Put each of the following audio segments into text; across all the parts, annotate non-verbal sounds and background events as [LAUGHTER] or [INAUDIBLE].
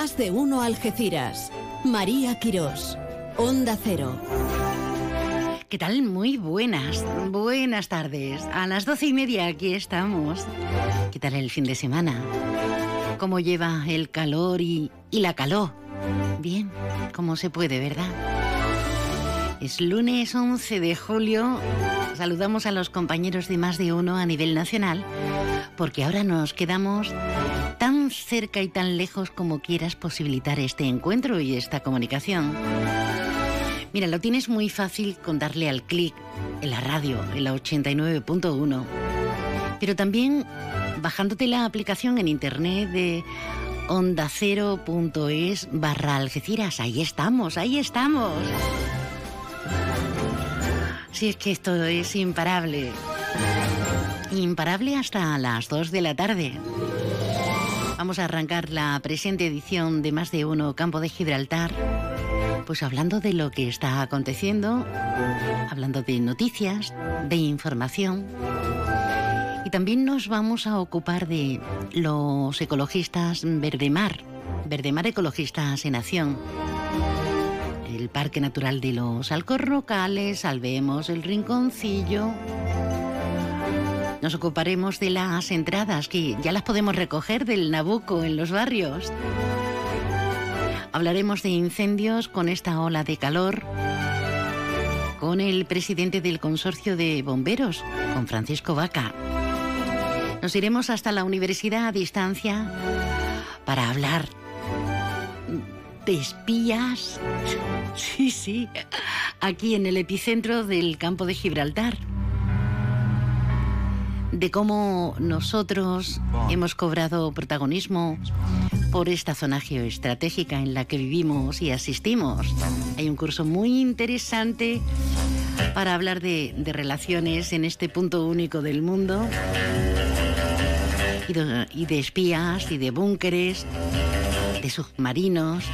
Más de uno Algeciras. María Quirós. Onda Cero. ¿Qué tal? Muy buenas, buenas tardes. A las doce y media aquí estamos. ¿Qué tal el fin de semana? ¿Cómo lleva el calor y, y la calor? Bien, como se puede, ¿verdad? Es lunes 11 de julio. Saludamos a los compañeros de más de uno a nivel nacional, porque ahora nos quedamos tan cerca y tan lejos como quieras posibilitar este encuentro y esta comunicación. Mira, lo tienes muy fácil con darle al clic en la radio, en la 89.1, pero también bajándote la aplicación en internet de ondacero.es barra Algeciras. Ahí estamos, ahí estamos. Si es que esto es imparable. Imparable hasta las 2 de la tarde. Vamos a arrancar la presente edición de Más de Uno Campo de Gibraltar. Pues hablando de lo que está aconteciendo, hablando de noticias, de información. Y también nos vamos a ocupar de los ecologistas Verdemar, Verdemar Ecologistas en Acción. El Parque Natural de los Alcorrocales, Salvemos el Rinconcillo. Nos ocuparemos de las entradas que ya las podemos recoger del Nabucco en los barrios. Hablaremos de incendios con esta ola de calor, con el presidente del consorcio de bomberos, con Francisco Vaca. Nos iremos hasta la universidad a distancia para hablar de espías. Sí, sí, aquí en el epicentro del campo de Gibraltar. De cómo nosotros hemos cobrado protagonismo por esta zona geoestratégica en la que vivimos y asistimos. Hay un curso muy interesante para hablar de, de relaciones en este punto único del mundo y de, y de espías y de búnkeres, de submarinos.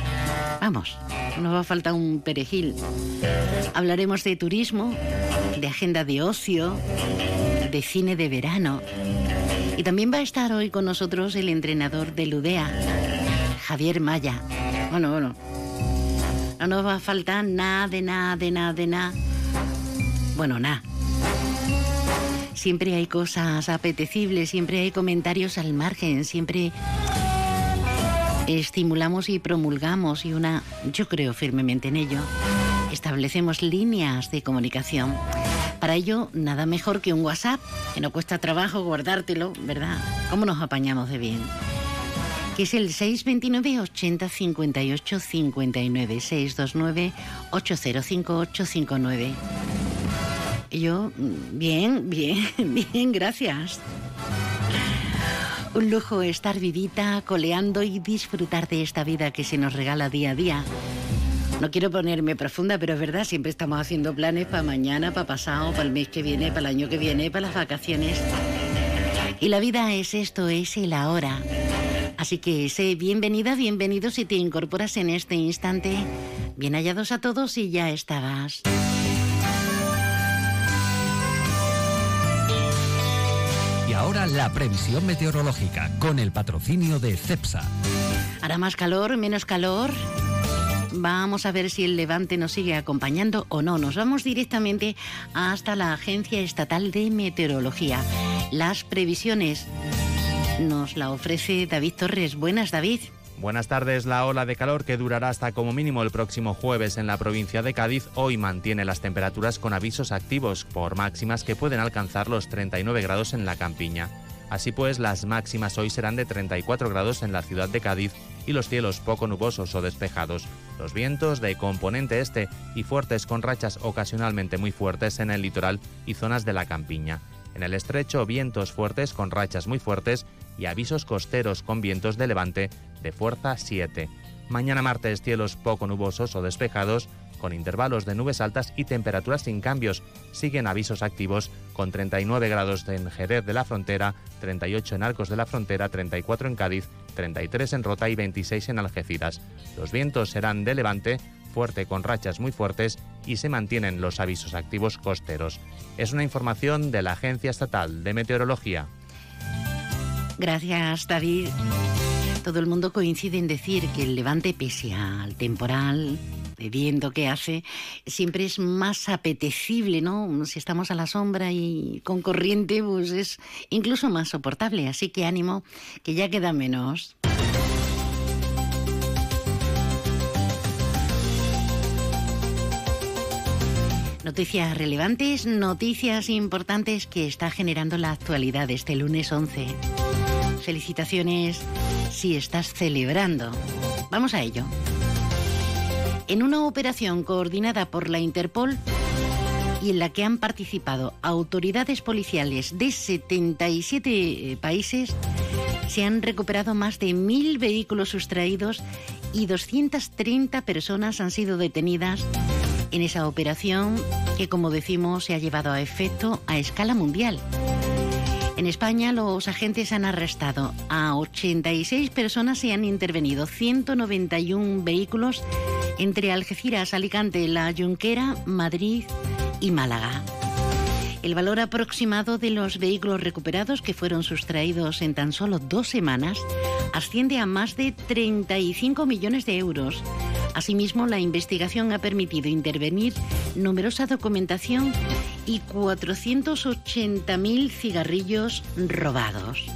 Vamos, nos va a faltar un perejil. Hablaremos de turismo, de agenda de ocio, de cine de verano. Y también va a estar hoy con nosotros el entrenador de Ludea, Javier Maya. Bueno, bueno. No nos va a faltar nada, de nada, de nada, de nada. Bueno, nada. Siempre hay cosas apetecibles, siempre hay comentarios al margen, siempre estimulamos y promulgamos y una, yo creo firmemente en ello, establecemos líneas de comunicación. Para ello, nada mejor que un WhatsApp, que no cuesta trabajo guardártelo, ¿verdad? ¿Cómo nos apañamos de bien? Que es el 629 80 58 59 629 805 859. Yo, bien, bien, [LAUGHS] bien, gracias. Un lujo estar vivita, coleando y disfrutar de esta vida que se nos regala día a día. No quiero ponerme profunda, pero es verdad, siempre estamos haciendo planes para mañana, para pasado, para el mes que viene, para el año que viene, para las vacaciones. Y la vida es esto, es el ahora. Así que sé bienvenida, bienvenido si te incorporas en este instante. Bien hallados a todos y ya estabas. La previsión meteorológica con el patrocinio de CEPSA. ¿Hará más calor, menos calor? Vamos a ver si el levante nos sigue acompañando o no. Nos vamos directamente hasta la Agencia Estatal de Meteorología. Las previsiones nos la ofrece David Torres. Buenas, David. Buenas tardes. La ola de calor que durará hasta como mínimo el próximo jueves en la provincia de Cádiz hoy mantiene las temperaturas con avisos activos por máximas que pueden alcanzar los 39 grados en la campiña. Así pues, las máximas hoy serán de 34 grados en la ciudad de Cádiz y los cielos poco nubosos o despejados. Los vientos de componente este y fuertes con rachas ocasionalmente muy fuertes en el litoral y zonas de la campiña. En el estrecho, vientos fuertes con rachas muy fuertes y avisos costeros con vientos de levante de fuerza 7. Mañana martes cielos poco nubosos o despejados, con intervalos de nubes altas y temperaturas sin cambios. Siguen avisos activos con 39 grados en Jerez de la Frontera, 38 en Arcos de la Frontera, 34 en Cádiz, 33 en Rota y 26 en Algeciras. Los vientos serán de levante, fuerte con rachas muy fuertes y se mantienen los avisos activos costeros. Es una información de la Agencia Estatal de Meteorología. Gracias, David. Todo el mundo coincide en decir que el levante, pese al temporal de viento que hace, siempre es más apetecible, ¿no? Si estamos a la sombra y con corriente, pues es incluso más soportable. Así que ánimo, que ya queda menos. Noticias relevantes, noticias importantes que está generando la actualidad este lunes 11. Felicitaciones si estás celebrando. Vamos a ello. En una operación coordinada por la Interpol y en la que han participado autoridades policiales de 77 eh, países, se han recuperado más de mil vehículos sustraídos y 230 personas han sido detenidas en esa operación que, como decimos, se ha llevado a efecto a escala mundial. En España los agentes han arrestado a 86 personas y han intervenido 191 vehículos entre Algeciras, Alicante, La Junquera, Madrid y Málaga. El valor aproximado de los vehículos recuperados que fueron sustraídos en tan solo dos semanas asciende a más de 35 millones de euros. Asimismo, la investigación ha permitido intervenir numerosa documentación y 480.000 cigarrillos robados.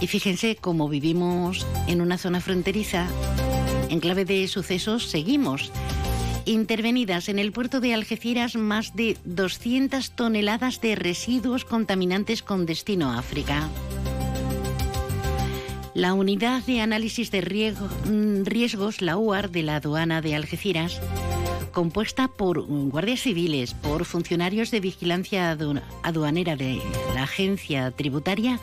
Y fíjense cómo vivimos en una zona fronteriza, en clave de sucesos seguimos intervenidas en el puerto de Algeciras más de 200 toneladas de residuos contaminantes con destino a África. La unidad de análisis de mm, riesgos, la UAR de la aduana de Algeciras, compuesta por guardias civiles, por funcionarios de vigilancia aduanera de la agencia tributaria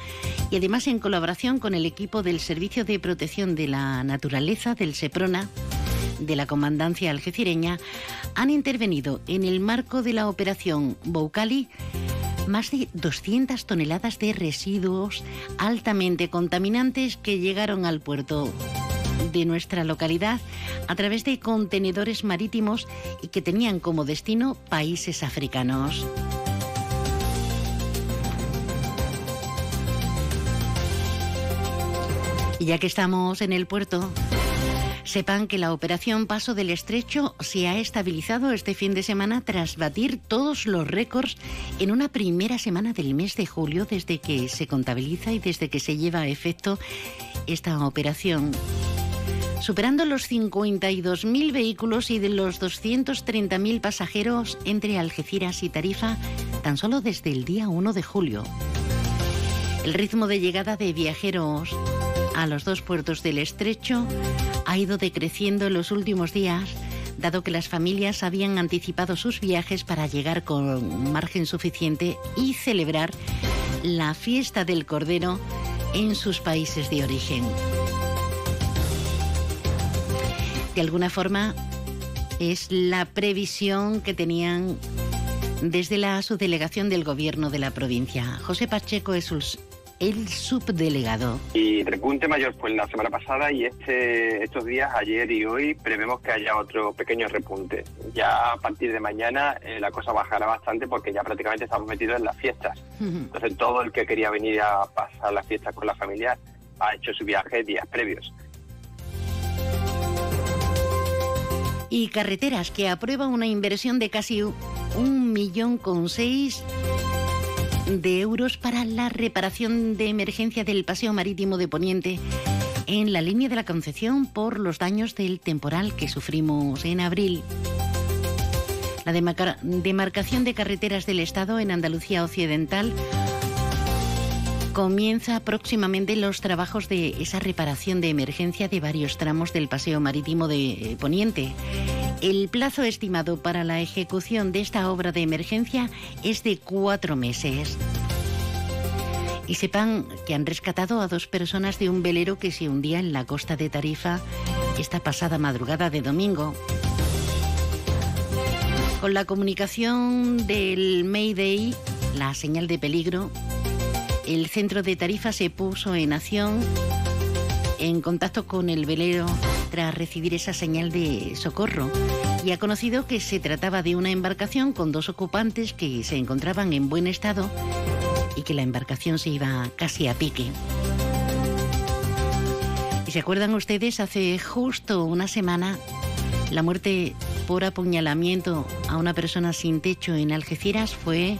y además en colaboración con el equipo del Servicio de Protección de la Naturaleza del SEPRONA, de la Comandancia Algecireña han intervenido en el marco de la operación Boucali más de 200 toneladas de residuos altamente contaminantes que llegaron al puerto de nuestra localidad a través de contenedores marítimos y que tenían como destino países africanos. Y ya que estamos en el puerto, Sepan que la operación Paso del Estrecho se ha estabilizado este fin de semana tras batir todos los récords en una primera semana del mes de julio desde que se contabiliza y desde que se lleva a efecto esta operación superando los 52.000 vehículos y de los 230.000 pasajeros entre Algeciras y Tarifa tan solo desde el día 1 de julio. El ritmo de llegada de viajeros a los dos puertos del estrecho ha ido decreciendo en los últimos días, dado que las familias habían anticipado sus viajes para llegar con margen suficiente y celebrar la fiesta del Cordero en sus países de origen. De alguna forma, es la previsión que tenían desde la subdelegación del gobierno de la provincia. José Pacheco es el subdelegado. Y repunte mayor fue la semana pasada y este estos días, ayer y hoy, prevemos que haya otro pequeño repunte. Ya a partir de mañana eh, la cosa bajará bastante porque ya prácticamente estamos metidos en las fiestas. Entonces todo el que quería venir a pasar las fiestas con la familia ha hecho su viaje días previos. Y carreteras que aprueba una inversión de casi un millón con seis de euros para la reparación de emergencia del paseo marítimo de Poniente en la línea de la Concepción por los daños del temporal que sufrimos en abril. La demarcación de carreteras del Estado en Andalucía Occidental comienza próximamente los trabajos de esa reparación de emergencia de varios tramos del paseo marítimo de eh, Poniente. El plazo estimado para la ejecución de esta obra de emergencia es de cuatro meses. Y sepan que han rescatado a dos personas de un velero que se hundía en la costa de Tarifa esta pasada madrugada de domingo. Con la comunicación del Mayday, la señal de peligro, el centro de Tarifa se puso en acción en contacto con el velero tras recibir esa señal de socorro y ha conocido que se trataba de una embarcación con dos ocupantes que se encontraban en buen estado y que la embarcación se iba casi a pique. ¿Y se acuerdan ustedes? Hace justo una semana, la muerte por apuñalamiento a una persona sin techo en Algeciras fue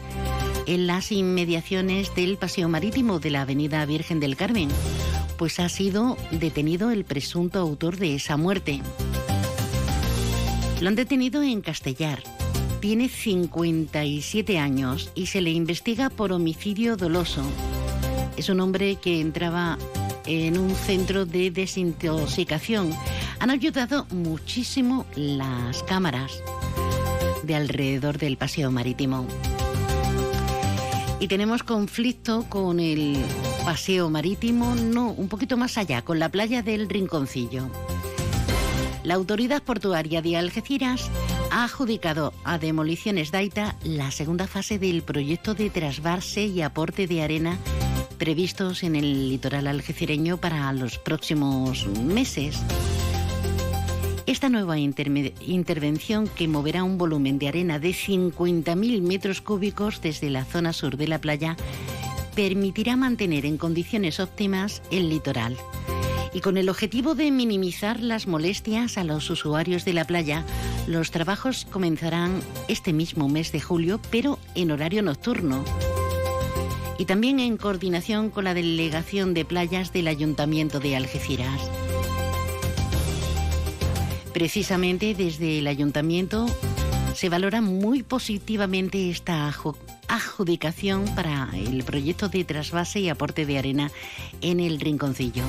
en las inmediaciones del paseo marítimo de la Avenida Virgen del Carmen, pues ha sido detenido el presunto autor de esa muerte. Lo han detenido en Castellar. Tiene 57 años y se le investiga por homicidio doloso. Es un hombre que entraba en un centro de desintoxicación. Han ayudado muchísimo las cámaras de alrededor del paseo marítimo. Y tenemos conflicto con el paseo marítimo, no, un poquito más allá, con la playa del Rinconcillo. La autoridad portuaria de Algeciras ha adjudicado a Demoliciones Daita la segunda fase del proyecto de trasvase y aporte de arena previstos en el litoral algecireño para los próximos meses. Esta nueva intervención, que moverá un volumen de arena de 50.000 metros cúbicos desde la zona sur de la playa, permitirá mantener en condiciones óptimas el litoral. Y con el objetivo de minimizar las molestias a los usuarios de la playa, los trabajos comenzarán este mismo mes de julio, pero en horario nocturno. Y también en coordinación con la Delegación de Playas del Ayuntamiento de Algeciras. Precisamente desde el ayuntamiento se valora muy positivamente esta adjudicación para el proyecto de trasvase y aporte de arena en el Rinconcillo.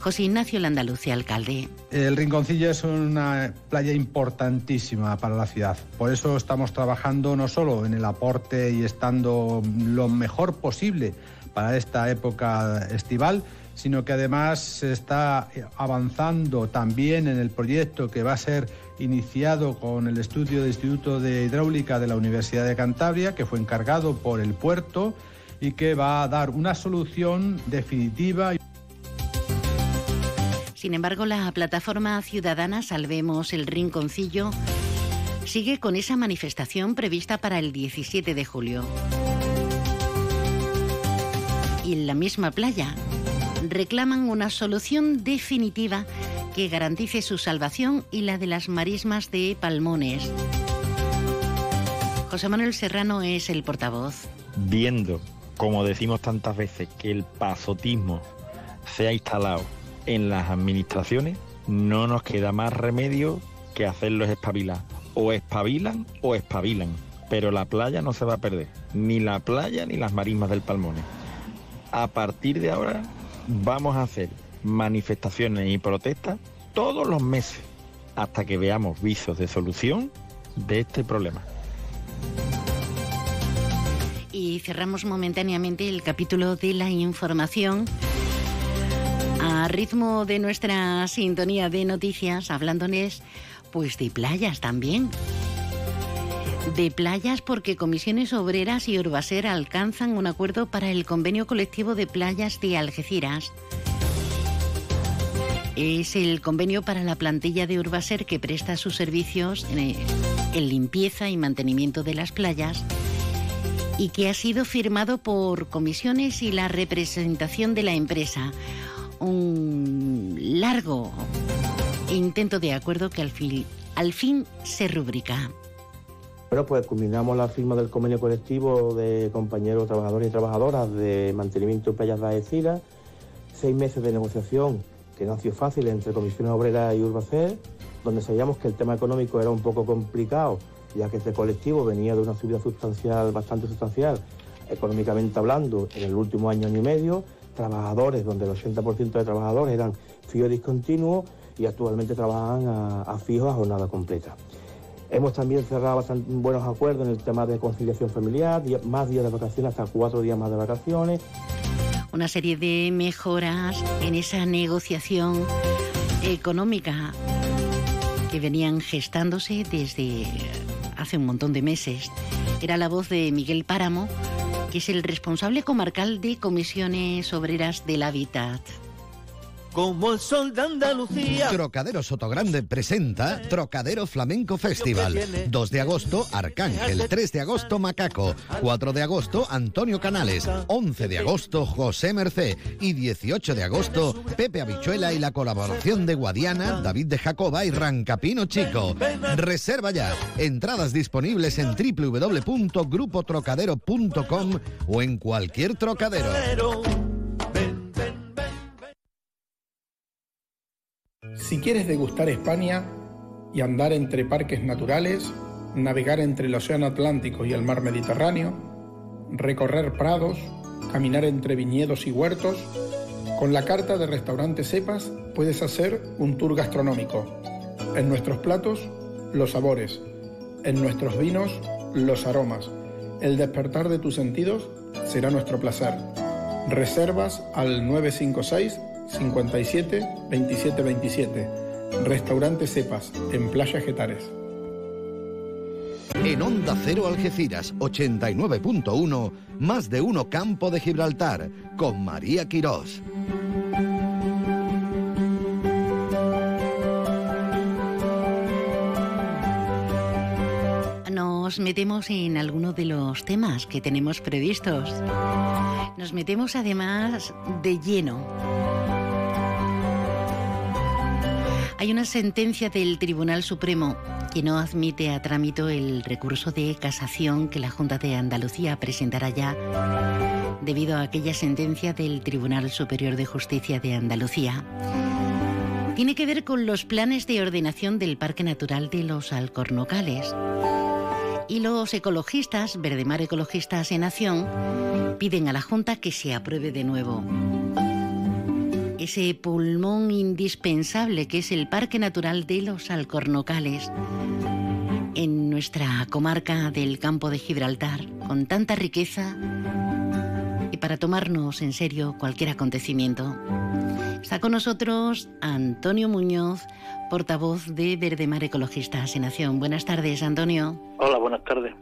José Ignacio Landaluce, alcalde. El Rinconcillo es una playa importantísima para la ciudad. Por eso estamos trabajando no solo en el aporte y estando lo mejor posible para esta época estival, sino que además se está avanzando también en el proyecto que va a ser iniciado con el estudio del Instituto de Hidráulica de la Universidad de Cantabria, que fue encargado por el puerto y que va a dar una solución definitiva. Sin embargo, la plataforma ciudadana Salvemos el Rinconcillo sigue con esa manifestación prevista para el 17 de julio. Y en la misma playa, reclaman una solución definitiva que garantice su salvación y la de las marismas de Palmones. José Manuel Serrano es el portavoz. Viendo, como decimos tantas veces, que el pasotismo se ha instalado en las administraciones, no nos queda más remedio que hacerlos espabilar. O espabilan o espabilan. Pero la playa no se va a perder. Ni la playa ni las marismas del Palmones. A partir de ahora vamos a hacer manifestaciones y protestas todos los meses hasta que veamos visos de solución de este problema. Y cerramos momentáneamente el capítulo de la información a ritmo de nuestra sintonía de noticias, hablándoles pues de playas también. De playas porque Comisiones Obreras y Urbaser alcanzan un acuerdo para el convenio colectivo de playas de Algeciras. Es el convenio para la plantilla de Urbaser que presta sus servicios en limpieza y mantenimiento de las playas y que ha sido firmado por comisiones y la representación de la empresa. Un largo intento de acuerdo que al fin, al fin se rubrica. Bueno, pues culminamos la firma del convenio colectivo de compañeros trabajadores y trabajadoras de mantenimiento de playas de Algeciras, seis meses de negociación que no ha sido fácil entre Comisiones Obreras y Urbacer, donde sabíamos que el tema económico era un poco complicado, ya que este colectivo venía de una subida sustancial, bastante sustancial, económicamente hablando, en el último año, y medio, trabajadores, donde el 80% de trabajadores eran fijos discontinuos y actualmente trabajan a, a fijos a jornada completa. Hemos también cerrado bastante buenos acuerdos en el tema de conciliación familiar, más días de vacaciones, hasta cuatro días más de vacaciones. Una serie de mejoras en esa negociación económica que venían gestándose desde hace un montón de meses. Era la voz de Miguel Páramo, que es el responsable comarcal de comisiones obreras del hábitat. Como el sol de Andalucía. Trocadero Sotogrande presenta Trocadero Flamenco Festival. 2 de agosto, Arcángel. 3 de agosto, Macaco. 4 de agosto, Antonio Canales. 11 de agosto, José Mercé. Y 18 de agosto, Pepe Habichuela y la colaboración de Guadiana, David de Jacoba y Rancapino Chico. Reserva ya. Entradas disponibles en www.grupotrocadero.com o en cualquier trocadero. Si quieres degustar España y andar entre parques naturales, navegar entre el Océano Atlántico y el Mar Mediterráneo, recorrer prados, caminar entre viñedos y huertos, con la carta de restaurante Cepas puedes hacer un tour gastronómico. En nuestros platos, los sabores. En nuestros vinos, los aromas. El despertar de tus sentidos será nuestro placer. Reservas al 956 57 27 27. Restaurante Cepas, en Playa Getares. En Onda Cero Algeciras 89.1, más de uno Campo de Gibraltar, con María Quirós. Nos metemos en alguno de los temas que tenemos previstos. Nos metemos además de lleno Hay una sentencia del Tribunal Supremo que no admite a trámite el recurso de casación que la Junta de Andalucía presentará ya debido a aquella sentencia del Tribunal Superior de Justicia de Andalucía. Tiene que ver con los planes de ordenación del Parque Natural de los Alcornocales. Y los ecologistas, Verdemar Ecologistas en Acción, piden a la Junta que se apruebe de nuevo ese pulmón indispensable que es el Parque Natural de los Alcornocales, en nuestra comarca del campo de Gibraltar, con tanta riqueza y para tomarnos en serio cualquier acontecimiento. Está con nosotros Antonio Muñoz, portavoz de Verdemar Ecologistas en Acción. Buenas tardes, Antonio. Hola, buenas tardes.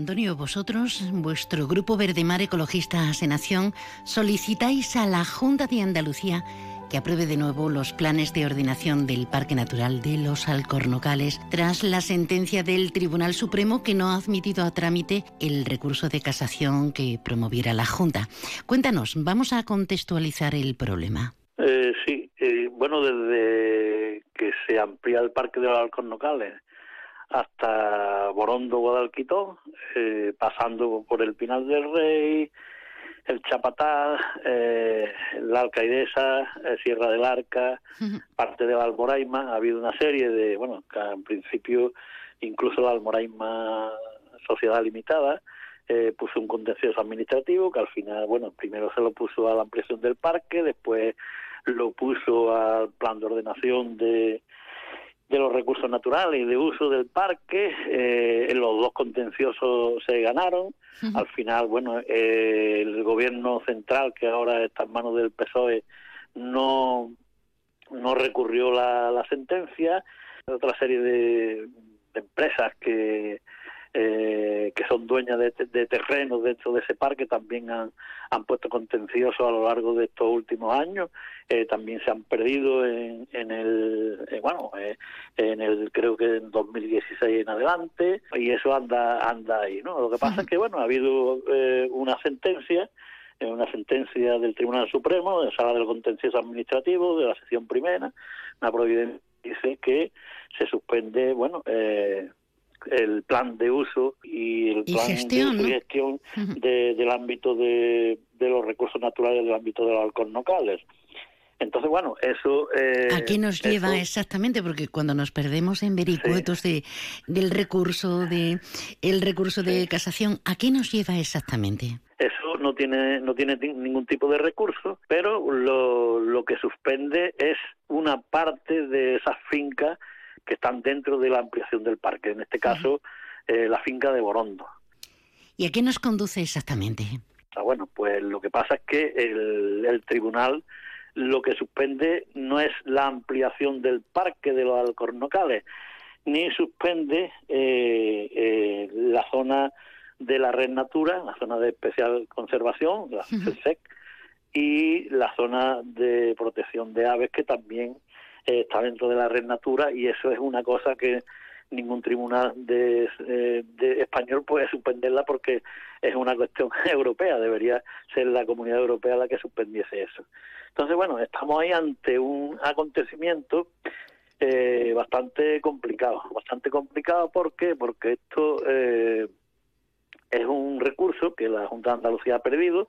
Antonio, vosotros, vuestro grupo Verdemar Ecologistas en Acción, solicitáis a la Junta de Andalucía que apruebe de nuevo los planes de ordenación del Parque Natural de los Alcornocales tras la sentencia del Tribunal Supremo que no ha admitido a trámite el recurso de casación que promoviera la Junta. Cuéntanos, vamos a contextualizar el problema. Eh, sí, eh, bueno, desde que se amplía el Parque de los Alcornocales hasta Borondo, Guadalquitón, eh, pasando por el Pinal del Rey, el Chapatá, eh, la Alcaidesa, eh, Sierra del Arca, parte de la Almoraima. Ha habido una serie de, bueno, que en principio incluso la Almoraima Sociedad Limitada eh, puso un contencioso administrativo que al final, bueno, primero se lo puso a la ampliación del parque, después lo puso al plan de ordenación de de los recursos naturales y de uso del parque. Eh, en los dos contenciosos se ganaron. Al final, bueno, eh, el gobierno central, que ahora está en manos del PSOE, no, no recurrió la, la sentencia. Otra serie de empresas que eh, que son dueñas de, de, terrenos dentro de ese parque también han, han puesto contencioso a lo largo de estos últimos años. Eh, también se han perdido en, en el eh, bueno eh, en el creo que en 2016 en adelante y eso anda anda ahí no lo que pasa es que bueno ha habido eh, una sentencia una sentencia del Tribunal Supremo de Sala del Contencioso Administrativo de la sección primera una providencia dice que se suspende bueno eh, el plan de uso y el plan gestión, de gestión del ámbito de, los recursos naturales del ámbito de los alcornocales. Entonces, bueno, eso... Eh, ¿A qué nos lleva exactamente? Porque cuando nos perdemos en vericuetos de, del recurso de el recurso de casación, ¿a qué nos lleva exactamente? Eso no tiene no tiene ningún tipo de recurso, pero lo, lo que suspende es una parte de esas fincas que están dentro de la ampliación del parque, en este caso eh, la finca de Borondo. ¿Y a qué nos conduce exactamente? Ah, bueno, pues lo que pasa es que el, tribunal lo que suspende no es la ampliación del parque de los alcornocales, ni suspende eh, eh, la zona de la red natura, la zona de especial conservación, la CESEC, y la zona de protección de aves que también está dentro de la red Natura y eso es una cosa que ningún tribunal de, eh, de, español puede suspenderla porque es una cuestión [LAUGHS] europea, debería ser la comunidad europea la que suspendiese eso. Entonces, bueno, estamos ahí ante un acontecimiento eh, bastante complicado, bastante complicado, ¿por qué? Porque esto eh, es un recurso que la Junta de Andalucía ha perdido,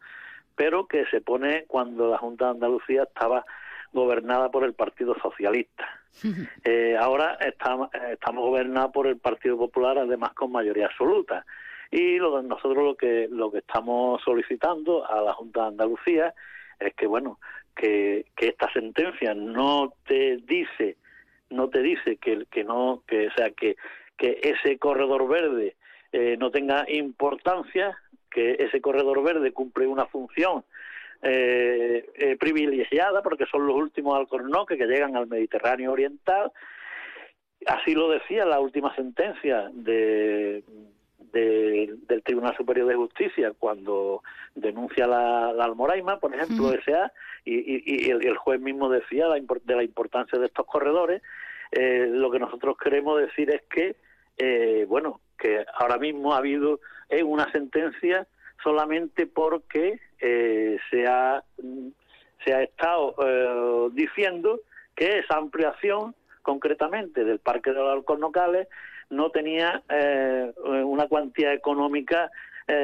pero que se pone cuando la Junta de Andalucía estaba gobernada por el Partido Socialista. [LAUGHS] Eh, ahora estamos, estamos gobernados por el Partido Popular, además con mayoría absoluta. Y lo, nosotros lo que lo que estamos solicitando a la Junta de Andalucía es que bueno que, que esta sentencia no te dice no te dice que, que no que o sea que que ese corredor verde eh, no tenga importancia que ese corredor verde cumple una función eh, eh, privilegiada porque son los últimos alcornoques que llegan al Mediterráneo Oriental. Así lo decía la última sentencia de, del Tribunal Superior de Justicia cuando denuncia la, la Almoraima, por ejemplo, S.A., y, y, el, juez mismo decía la, de la importancia de estos corredores. Eh, lo que nosotros queremos decir es que, eh, bueno, que ahora mismo ha habido una sentencia solamente porque eh, se, ha, se ha estado eh, diciendo que esa ampliación concretamente del Parque de los Alcornocales no tenía eh, una cuantía económica,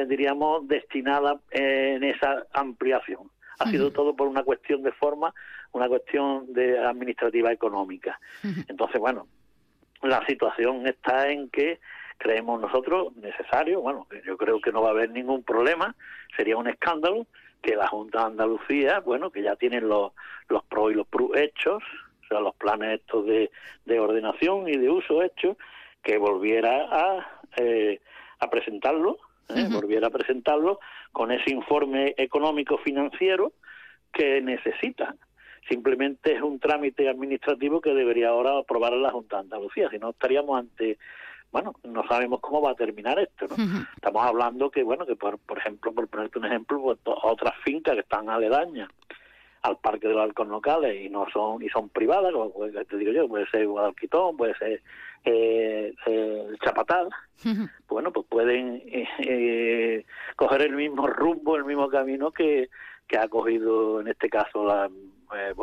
diríamos, destinada en esa ampliación. Ha sido todo por una cuestión de forma, una cuestión de administrativa económica. Entonces, bueno, la situación está en que creemos nosotros necesario, bueno, yo creo que no va a haber ningún problema, sería un escándalo que la Junta de Andalucía, bueno, que ya tienen los, los pros y los pros hechos, o sea, los planes estos de, de ordenación y de uso hechos, que volviera a, eh, a presentarlo, ¿eh? volviera a presentarlo con ese informe económico financiero que necesita. Simplemente es un trámite administrativo que debería ahora aprobar la Junta de Andalucía, si no estaríamos ante bueno, no sabemos cómo va a terminar esto, ¿no? Estamos hablando que, bueno, que por, por ejemplo, por ponerte un ejemplo, pues, otras fincas que están aledañas al Parque de los Halcones Locales y no son y son privadas, como te digo yo, puede ser Guadalquitón, puede ser eh, eh, Chapatal, bueno, pues pueden eh, eh, coger el mismo rumbo, el mismo camino que, que ha cogido en este caso la eh,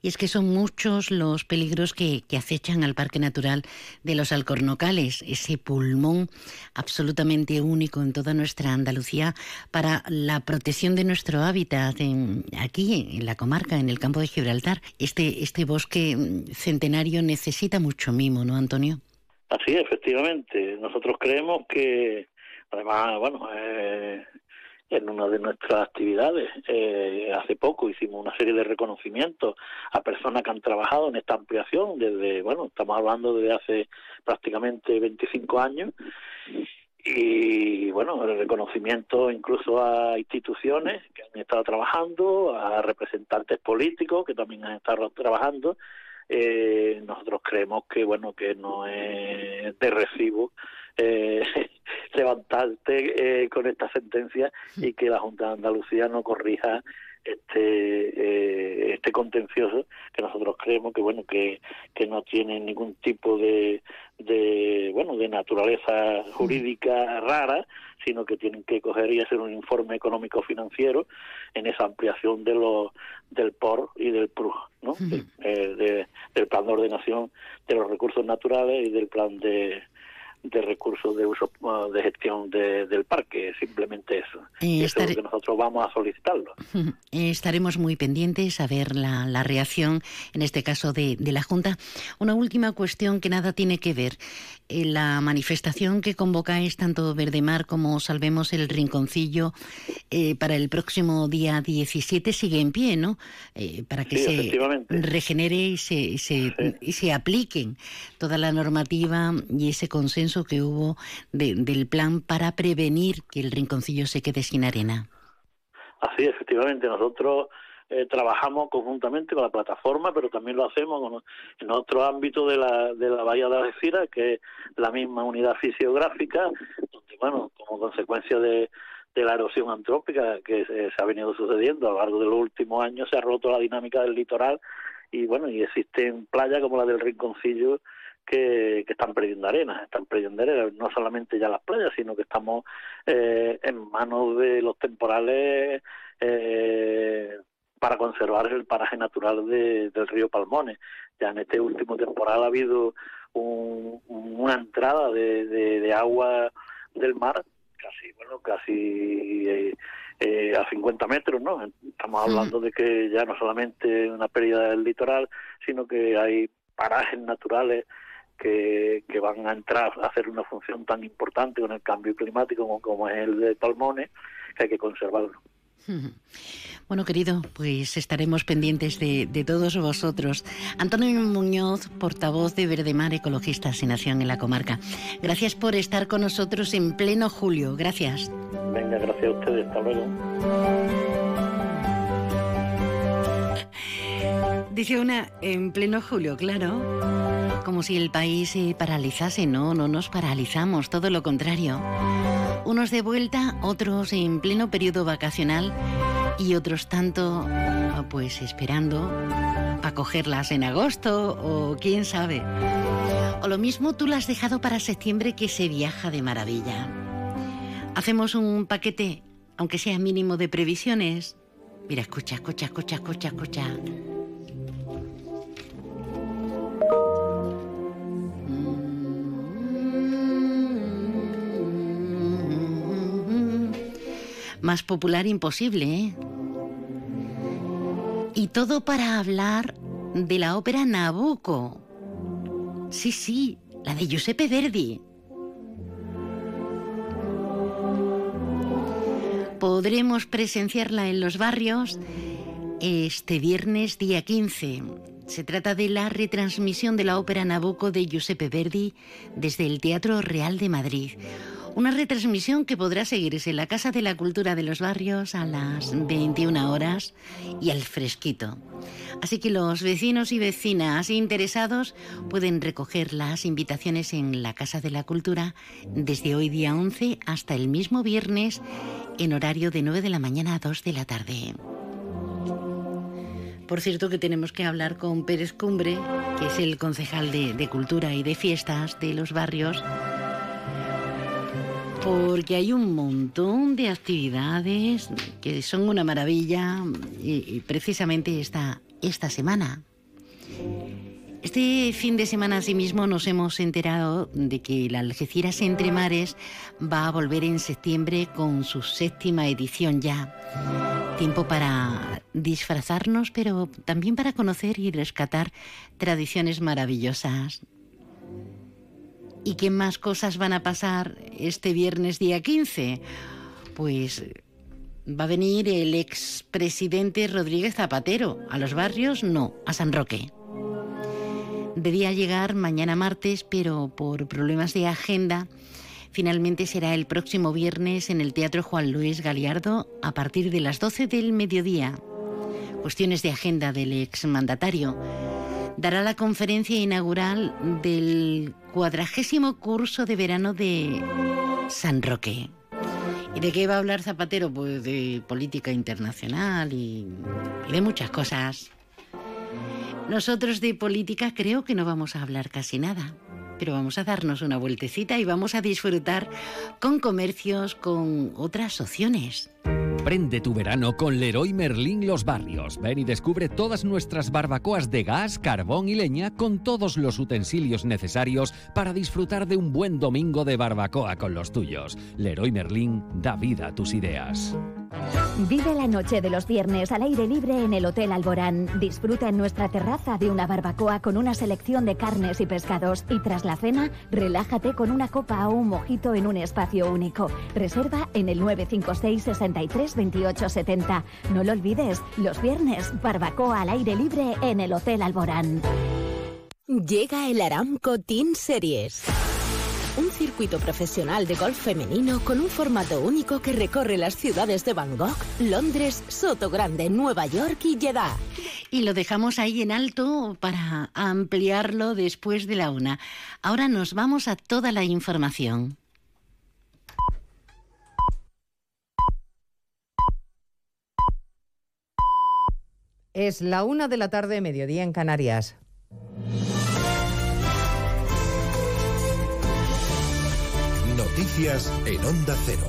y es que son muchos los peligros que, acechan al Parque Natural de los Alcornocales, ese pulmón absolutamente único en toda nuestra Andalucía para la protección de nuestro hábitat aquí, en la comarca, en el campo de Gibraltar. Este, este bosque mm, centenario necesita mucho mimo, ¿no, Antonio? Así, efectivamente. Nosotros creemos que, además, bueno, eh, en una de nuestras actividades. Eh, hace poco hicimos una serie de reconocimientos a personas que han trabajado en esta ampliación desde, bueno, estamos hablando de hace prácticamente 25 años. Y bueno, el reconocimiento incluso a instituciones que han estado trabajando, a representantes políticos que también han estado trabajando. Eh, nosotros creemos que bueno que no es de recibo eh, [LAUGHS] levantarte eh, con esta sentencia y que la Junta de Andalucía no corrija este eh, este contencioso que nosotros creemos que bueno que, que no tiene ningún tipo de, de bueno de naturaleza jurídica rara sino que tienen que coger y hacer un informe económico financiero en esa ampliación de los del POR y del PRU ¿no? Eh, del plan de ordenación de los recursos naturales y del plan de de recursos de uso uh, de gestión del parque, simplemente eso. Y eso es lo que nosotros vamos a solicitarlo. [LAUGHS] Estaremos muy pendientes a ver la, la reacción, en este caso de, de, la Junta. Una última cuestión que nada tiene que ver. Eh, la manifestación que convocáis tanto Verdemar como Salvemos el Rinconcillo eh, para el próximo día 17 sigue en pie, ¿no? Eh, para que se regenere y se, se, y se apliquen toda la normativa y ese consenso que hubo del plan para prevenir que el rinconcillo se quede sin arena. Así, efectivamente, nosotros eh, trabajamos conjuntamente con la plataforma, pero también lo hacemos en otro ámbito de la, de la Bahía de Algeciras, que es la misma unidad fisiográfica, donde, bueno, como consecuencia de, de la erosión antrópica que se, ha venido sucediendo a lo largo de los últimos años, se ha roto la dinámica del litoral y bueno, y existen playas como la del Rinconcillo que, están perdiendo arena, están perdiendo arena, no solamente ya las playas, sino que estamos eh, en manos de los temporales eh, para conservar el paraje natural del río Palmones. Ya en este último temporal ha habido una entrada de, agua del mar casi, bueno, casi eh, eh, a 50 metros, ¿no? Estamos hablando de que ya no solamente una pérdida del litoral, sino que hay parajes naturales que, que van a entrar a hacer una función tan importante con el cambio climático como, como es el de Palmones, que hay que conservarlo. [LAUGHS] Bueno, querido, pues estaremos pendientes de, todos vosotros. Antonio Muñoz, portavoz de Verdemar Ecologistas y Nación en la comarca. Gracias por estar con nosotros en pleno julio. Gracias. Venga, gracias a ustedes. Hasta luego. Dice una, en pleno julio, claro. Como si el país se paralizase. No, no nos paralizamos, todo lo contrario. Unos de vuelta, otros en pleno periodo vacacional y otros tanto, pues esperando a cogerlas en agosto o quién sabe. O lo mismo tú las has dejado para septiembre que se viaja de maravilla. Hacemos un paquete, aunque sea mínimo de previsiones. Mira, escucha, escucha, escucha, escucha, escucha. Más popular imposible. ¿eh? Y todo para hablar de la ópera Nabucco. Sí, sí, la de Giuseppe Verdi. Podremos presenciarla en los barrios este viernes día 15. Se trata de la retransmisión de la ópera Nabucco de Giuseppe Verdi desde el Teatro Real de Madrid. Una retransmisión que podrá seguirse en la Casa de la Cultura de los Barrios a las 21 horas y al fresquito. Así que los vecinos y vecinas interesados pueden recoger las invitaciones en la Casa de la Cultura desde hoy día 11 hasta el mismo viernes en horario de 9 de la mañana a 2 de la tarde. Por cierto que tenemos que hablar con Pérez Cumbre, que es el concejal de, de Cultura y de Fiestas de los barrios, porque hay un montón de actividades que son una maravilla y, precisamente esta, esta semana. Este fin de semana asimismo nos hemos enterado de que la Algeciras Entre Mares va a volver en septiembre con su séptima edición ya. Tiempo para disfrazarnos, pero también para conocer y rescatar tradiciones maravillosas ¿Y qué más cosas van a pasar este viernes día 15? Pues va a venir el expresidente Rodríguez Zapatero. A los barrios no, a San Roque. Debía llegar mañana martes, pero por problemas de agenda, finalmente será el próximo viernes en el Teatro Juan Luis Galiardo a partir de las 12 del mediodía. Cuestiones de agenda del exmandatario dará la conferencia inaugural del cuadragésimo curso de verano de San Roque. ¿Y de qué va a hablar Zapatero? Pues de política internacional y, de muchas cosas. Nosotros de política creo que no vamos a hablar casi nada, pero vamos a darnos una vueltecita y vamos a disfrutar con comercios, con otras opciones. Prende tu verano con Leroy Merlin Los Barrios. Ven y descubre todas nuestras barbacoas de gas, carbón y leña con todos los utensilios necesarios para disfrutar de un buen domingo de barbacoa con los tuyos. Leroy Merlin da vida a tus ideas. Vive la noche de los viernes al aire libre en el Hotel Alborán. Disfruta en nuestra terraza de una barbacoa con una selección de carnes y pescados y tras la cena, relájate con una copa o un mojito en un espacio único. Reserva en el 956 63 28 70. No lo olvides, los viernes, barbacoa al aire libre en el Hotel Alborán. Llega el Aramco Team Series circuito profesional de golf femenino con un formato único que recorre las ciudades de Bangkok, Londres, Soto Grande, Nueva York y Jeddah. Y lo dejamos ahí en alto para ampliarlo después de la una. Ahora nos vamos a toda la información. Es la una de la tarde, mediodía en Canarias. Noticias en Onda Cero.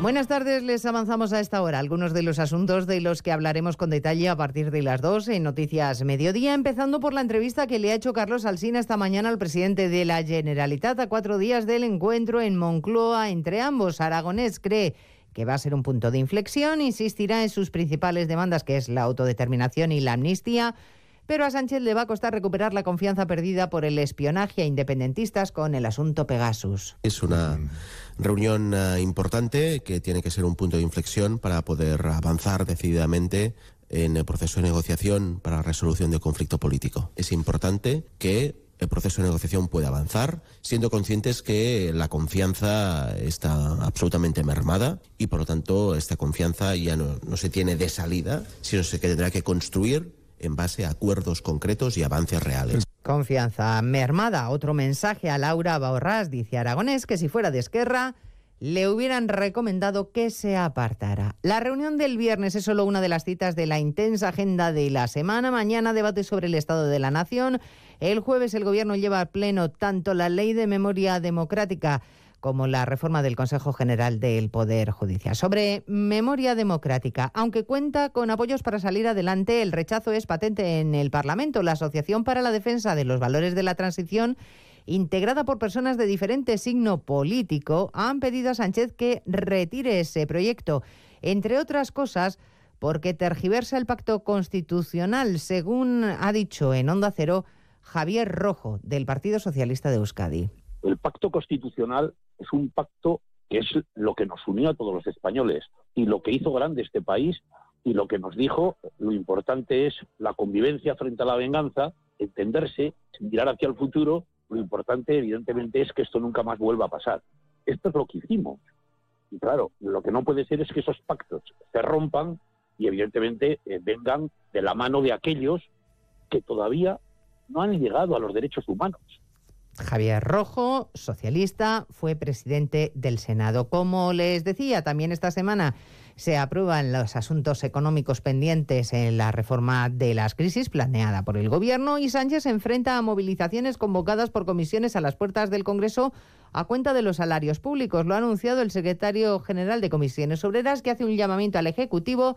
Buenas tardes, les avanzamos a esta hora algunos de los asuntos de los que hablaremos con detalle a partir de las dos en Noticias Mediodía, empezando por la entrevista que le ha hecho Carlos Alsina esta mañana al presidente de la Generalitat a cuatro días del encuentro en Moncloa entre ambos. Aragonés cree que va a ser un punto de inflexión, insistirá en sus principales demandas, que es la autodeterminación y la amnistía, pero a Sánchez le va a costar recuperar la confianza perdida por el espionaje a independentistas con el asunto Pegasus. Es una reunión eh, importante que tiene que ser un punto de inflexión para poder avanzar decididamente en el proceso de negociación para la resolución del conflicto político. Es importante que el proceso de negociación puede avanzar, siendo conscientes que la confianza está absolutamente mermada y por lo tanto esta confianza ya no, no se tiene de salida, sino que tendrá que construir en base a acuerdos concretos y avances reales. Confianza mermada. Otro mensaje a Laura Baorras, dice Aragonés, que si fuera de Esquerra le hubieran recomendado que se apartara. La reunión del viernes es solo una de las citas de la intensa agenda de la semana. Mañana debate sobre el Estado de la Nación. El jueves el Gobierno lleva a pleno tanto la ley de memoria democrática como la reforma del Consejo General del Poder Judicial. Sobre memoria democrática, aunque cuenta con apoyos para salir adelante, el rechazo es patente en el Parlamento. La Asociación para la Defensa de los Valores de la Transición integrada por personas de diferente signo político, han pedido a Sánchez que retire ese proyecto, entre otras cosas porque tergiversa el pacto constitucional, según ha dicho en Onda Cero Javier Rojo, del Partido Socialista de Euskadi. El pacto constitucional es un pacto que es lo que nos unió a todos los españoles y lo que hizo grande este país y lo que nos dijo, lo importante es la convivencia frente a la venganza, entenderse, mirar hacia el futuro, lo importante evidentemente es que esto nunca más vuelva a pasar. Esto es lo que hicimos. Y claro, lo que no puede ser es que esos pactos se rompan y evidentemente eh, vengan de la mano de aquellos que todavía no han llegado a los derechos humanos. Javier Rojo, socialista, fue presidente del Senado. Como les decía, también esta semana se aprueban los asuntos económicos pendientes en la reforma de las crisis planeada por el Gobierno y Sánchez se enfrenta a movilizaciones convocadas por comisiones a las puertas del Congreso a cuenta de los salarios públicos. Lo ha anunciado el secretario general de Comisiones Obreras, que hace un llamamiento al Ejecutivo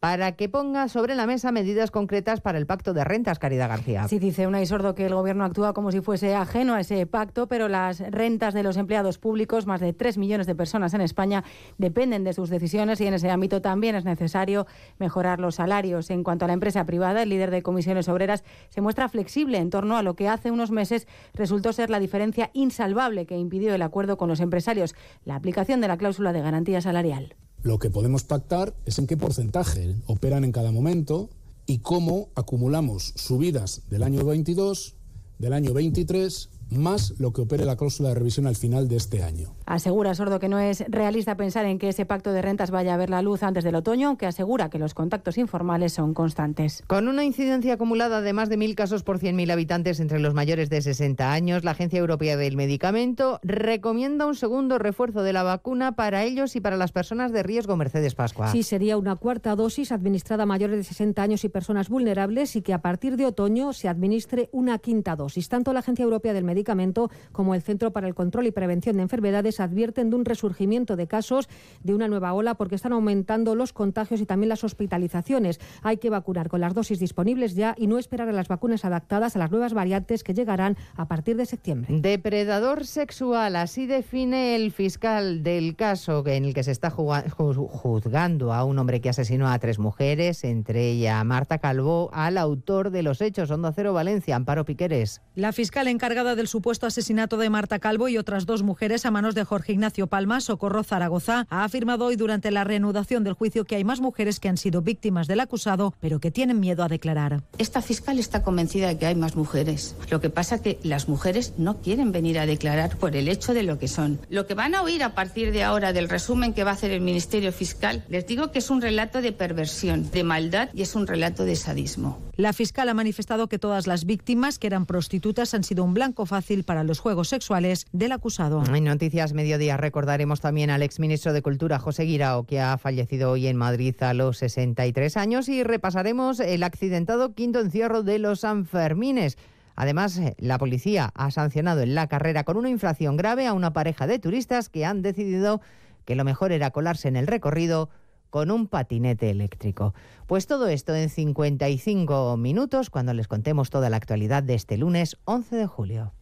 para que ponga sobre la mesa medidas concretas para el pacto de rentas, Caridad García. Sí, dice Unai Sordo que el Gobierno actúa como si fuese ajeno a ese pacto, pero las rentas de los empleados públicos, más de 3 millones de personas en España, dependen de sus decisiones y en ese ámbito también es necesario mejorar los salarios. En cuanto a la empresa privada, el líder de comisiones obreras se muestra flexible en torno a lo que hace unos meses resultó ser la diferencia insalvable que impidió el acuerdo con los empresarios, la aplicación de la cláusula de garantía salarial. Lo que podemos pactar es en qué porcentaje operan en cada momento y cómo acumulamos subidas del año 22, del año 23 más lo que opere la cláusula de revisión al final de este año. Asegura Sordo que no es realista pensar en que ese pacto de rentas vaya a ver la luz antes del otoño, aunque asegura que los contactos informales son constantes. Con una incidencia acumulada de más de mil casos por 100.000 habitantes entre los mayores de 60 años, la Agencia Europea del Medicamento recomienda un segundo refuerzo de la vacuna para ellos y para las personas de riesgo. Mercedes Pascua. Sí, sería una cuarta dosis administrada a mayores de 60 años y personas vulnerables y que a partir de otoño se administre una quinta dosis. Tanto la Agencia Europea del Medicamento Medicamento como el Centro para el Control y Prevención de Enfermedades advierten de un resurgimiento de casos de una nueva ola porque están aumentando los contagios y también las hospitalizaciones. Hay que vacunar con las dosis disponibles ya y no esperar a las vacunas adaptadas a las nuevas variantes que llegarán a partir de septiembre. Depredador sexual, así define el fiscal del caso en el que se está juzgando a un hombre que asesinó a tres mujeres, entre ellas Marta Calvo, al autor de los hechos, Onda Cero Valencia, Amparo Piqueres. La fiscal encargada del supuesto asesinato de Marta Calvo y otras dos mujeres a manos de Jorge Ignacio Palma, Socorro Zaragoza, ha afirmado hoy durante la reanudación del juicio que hay más mujeres que han sido víctimas del acusado, pero que tienen miedo a declarar. Esta fiscal está convencida de que hay más mujeres. Lo que pasa es que las mujeres no quieren venir a declarar por el hecho de lo que son. Lo que van a oír a partir de ahora del resumen que va a hacer el Ministerio Fiscal, les digo que es un relato de perversión, de maldad y es un relato de sadismo. La fiscal ha manifestado que todas las víctimas que eran prostitutas han sido un blanco fácil para los juegos sexuales del acusado. En Noticias Mediodía recordaremos también al exministro de Cultura José Guirao, que ha fallecido hoy en Madrid a los 63 años, y repasaremos el accidentado quinto encierro de los Sanfermines. Además, eh, la policía ha sancionado en la carrera con una infracción grave a una pareja de turistas que han decidido que lo mejor era colarse en el recorrido con un patinete eléctrico. Pues todo esto en 55 minutos cuando les contemos toda la actualidad de este lunes 11 de julio.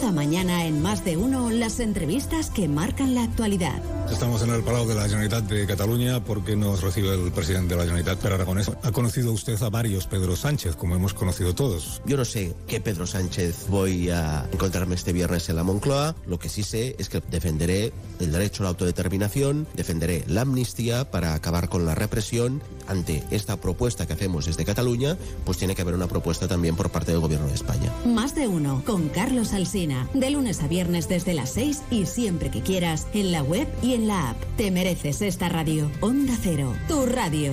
Cada mañana en más de uno las entrevistas que marcan la actualidad. Estamos en el Palau de la Generalitat de Cataluña porque nos recibe el presidente de la Generalitat, Pedro Aragonés. Ha conocido usted a varios Pedro Sánchez, como hemos conocido todos. Yo no sé qué Pedro Sánchez voy a encontrarme este viernes en la Moncloa. Lo que sí sé es que defenderé el derecho a la autodeterminación, defenderé la amnistía para acabar con la represión. Ante esta propuesta que hacemos desde Cataluña, pues tiene que haber una propuesta también por parte del Gobierno de España. Más de uno con Carlos Alsina, de lunes a viernes desde las 6 y siempre que quieras, en la web y en la app. Te mereces esta radio. Onda Cero, tu radio.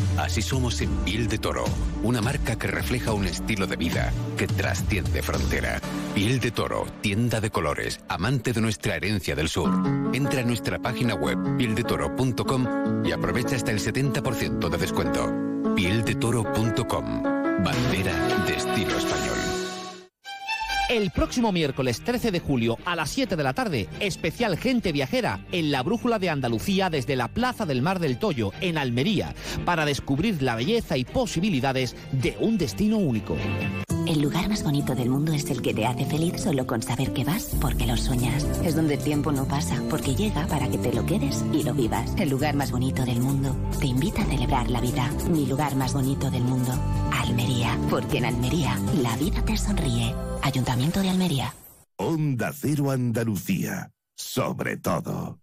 Así somos en Piel de Toro, una marca que refleja un estilo de vida que trasciende frontera. Piel de Toro, tienda de colores, amante de nuestra herencia del sur. Entra a nuestra página web pieldetoro.com y aprovecha hasta el 70% de descuento. Pieldetoro.com, bandera de estilo español. El próximo miércoles 13 de julio a las 7 de la tarde, especial Gente Viajera en la Brújula de Andalucía desde la Plaza del Mar del Toyo, en Almería, para descubrir la belleza y posibilidades de un destino único. El lugar más bonito del mundo es el que te hace feliz solo con saber que vas porque lo sueñas. Es donde el tiempo no pasa porque llega para que te lo quedes y lo vivas. El lugar más bonito del mundo te invita a celebrar la vida. Mi lugar más bonito del mundo, Almería. Porque en Almería la vida te sonríe. Ayuntamiento de Almería. Onda Cero Andalucía. Sobre todo.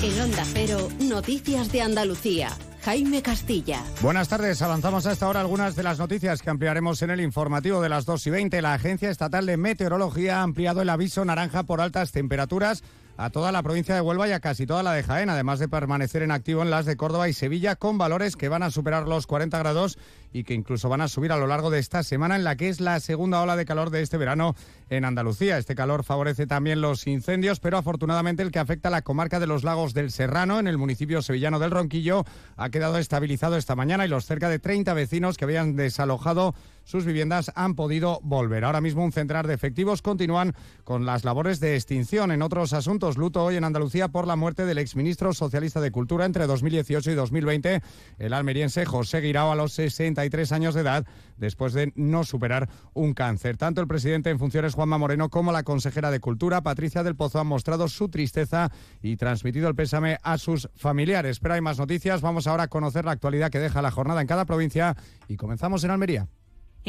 En Onda Cero, Noticias de Andalucía. Jaime Castilla. Buenas tardes. Avanzamos a esta hora algunas de las noticias que ampliaremos en el informativo de las 2 y 20. La Agencia Estatal de Meteorología ha ampliado el aviso naranja por altas temperaturas a toda la provincia de Huelva y a casi toda la de Jaén, además de permanecer en activo en las de Córdoba y Sevilla con valores que van a superar los 40 grados y que incluso van a subir a lo largo de esta semana en la que es la segunda ola de calor de este verano en Andalucía. Este calor favorece también los incendios, pero afortunadamente el que afecta a la comarca de los lagos del Serrano, en el municipio sevillano del Ronquillo, ha quedado estabilizado esta mañana y los cerca de 30 vecinos que habían desalojado sus viviendas han podido volver. Ahora mismo un centenar de efectivos continúan con las labores de extinción. En otros asuntos, luto hoy en Andalucía por la muerte del exministro socialista de Cultura entre 2018 y 2020, el almeriense José Guirao a los 63 años de edad, después de no superar un cáncer. Tanto el presidente en funciones Juanma Moreno como la consejera de Cultura Patricia del Pozo han mostrado su tristeza y transmitido el pésame a sus familiares. Pero hay más noticias. Vamos ahora a conocer la actualidad que deja la jornada en cada provincia y comenzamos en Almería.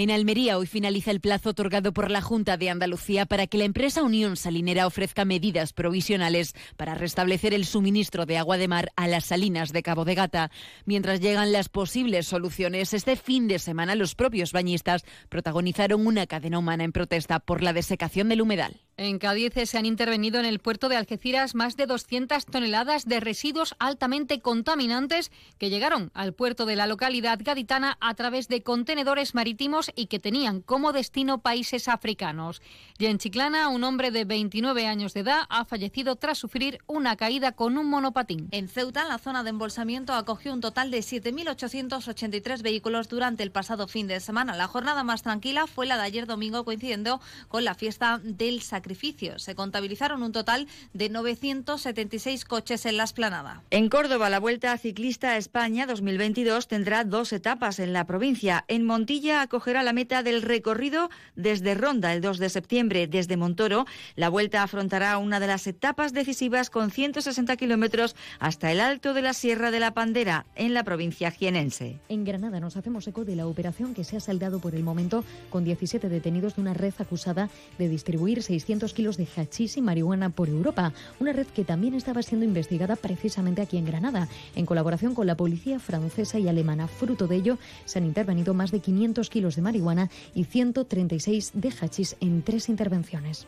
En Almería hoy finaliza el plazo otorgado por la Junta de Andalucía para que la empresa Unión Salinera ofrezca medidas provisionales para restablecer el suministro de agua de mar a las salinas de Cabo de Gata. Mientras llegan las posibles soluciones, este fin de semana los propios bañistas protagonizaron una cadena humana en protesta por la desecación del humedal. En Cádiz se han intervenido en el puerto de Algeciras más de 200 toneladas de residuos altamente contaminantes que llegaron al puerto de la localidad gaditana a través de contenedores marítimos y que tenían como destino países africanos. Y en Chiclana, un hombre de 29 años de edad ha fallecido tras sufrir una caída con un monopatín. En Ceuta, la zona de embolsamiento acogió un total de 7.883 vehículos durante el pasado fin de semana. La jornada más tranquila fue la de ayer domingo coincidiendo con la fiesta del sacrificio sacrificio. Se contabilizaron un total de 976 coches en la esplanada. En Córdoba, la Vuelta Ciclista a España 2022 tendrá dos etapas en la provincia. En Montilla acogerá la meta del recorrido desde Ronda el 2 de septiembre. Desde Montoro, la Vuelta afrontará una de las etapas decisivas con 160 kilómetros hasta el alto de la Sierra de la Pandera, en la provincia jienense. En Granada nos hacemos eco de la operación que se ha saldado por el momento con 17 detenidos de una red acusada de distribuir 600 kilos de hachís y marihuana por Europa. Una red que también estaba siendo investigada precisamente aquí en Granada, en colaboración con la policía francesa y alemana. Fruto de ello, se han intervenido más de 500 kilos de marihuana y 136 de hachís en tres intervenciones.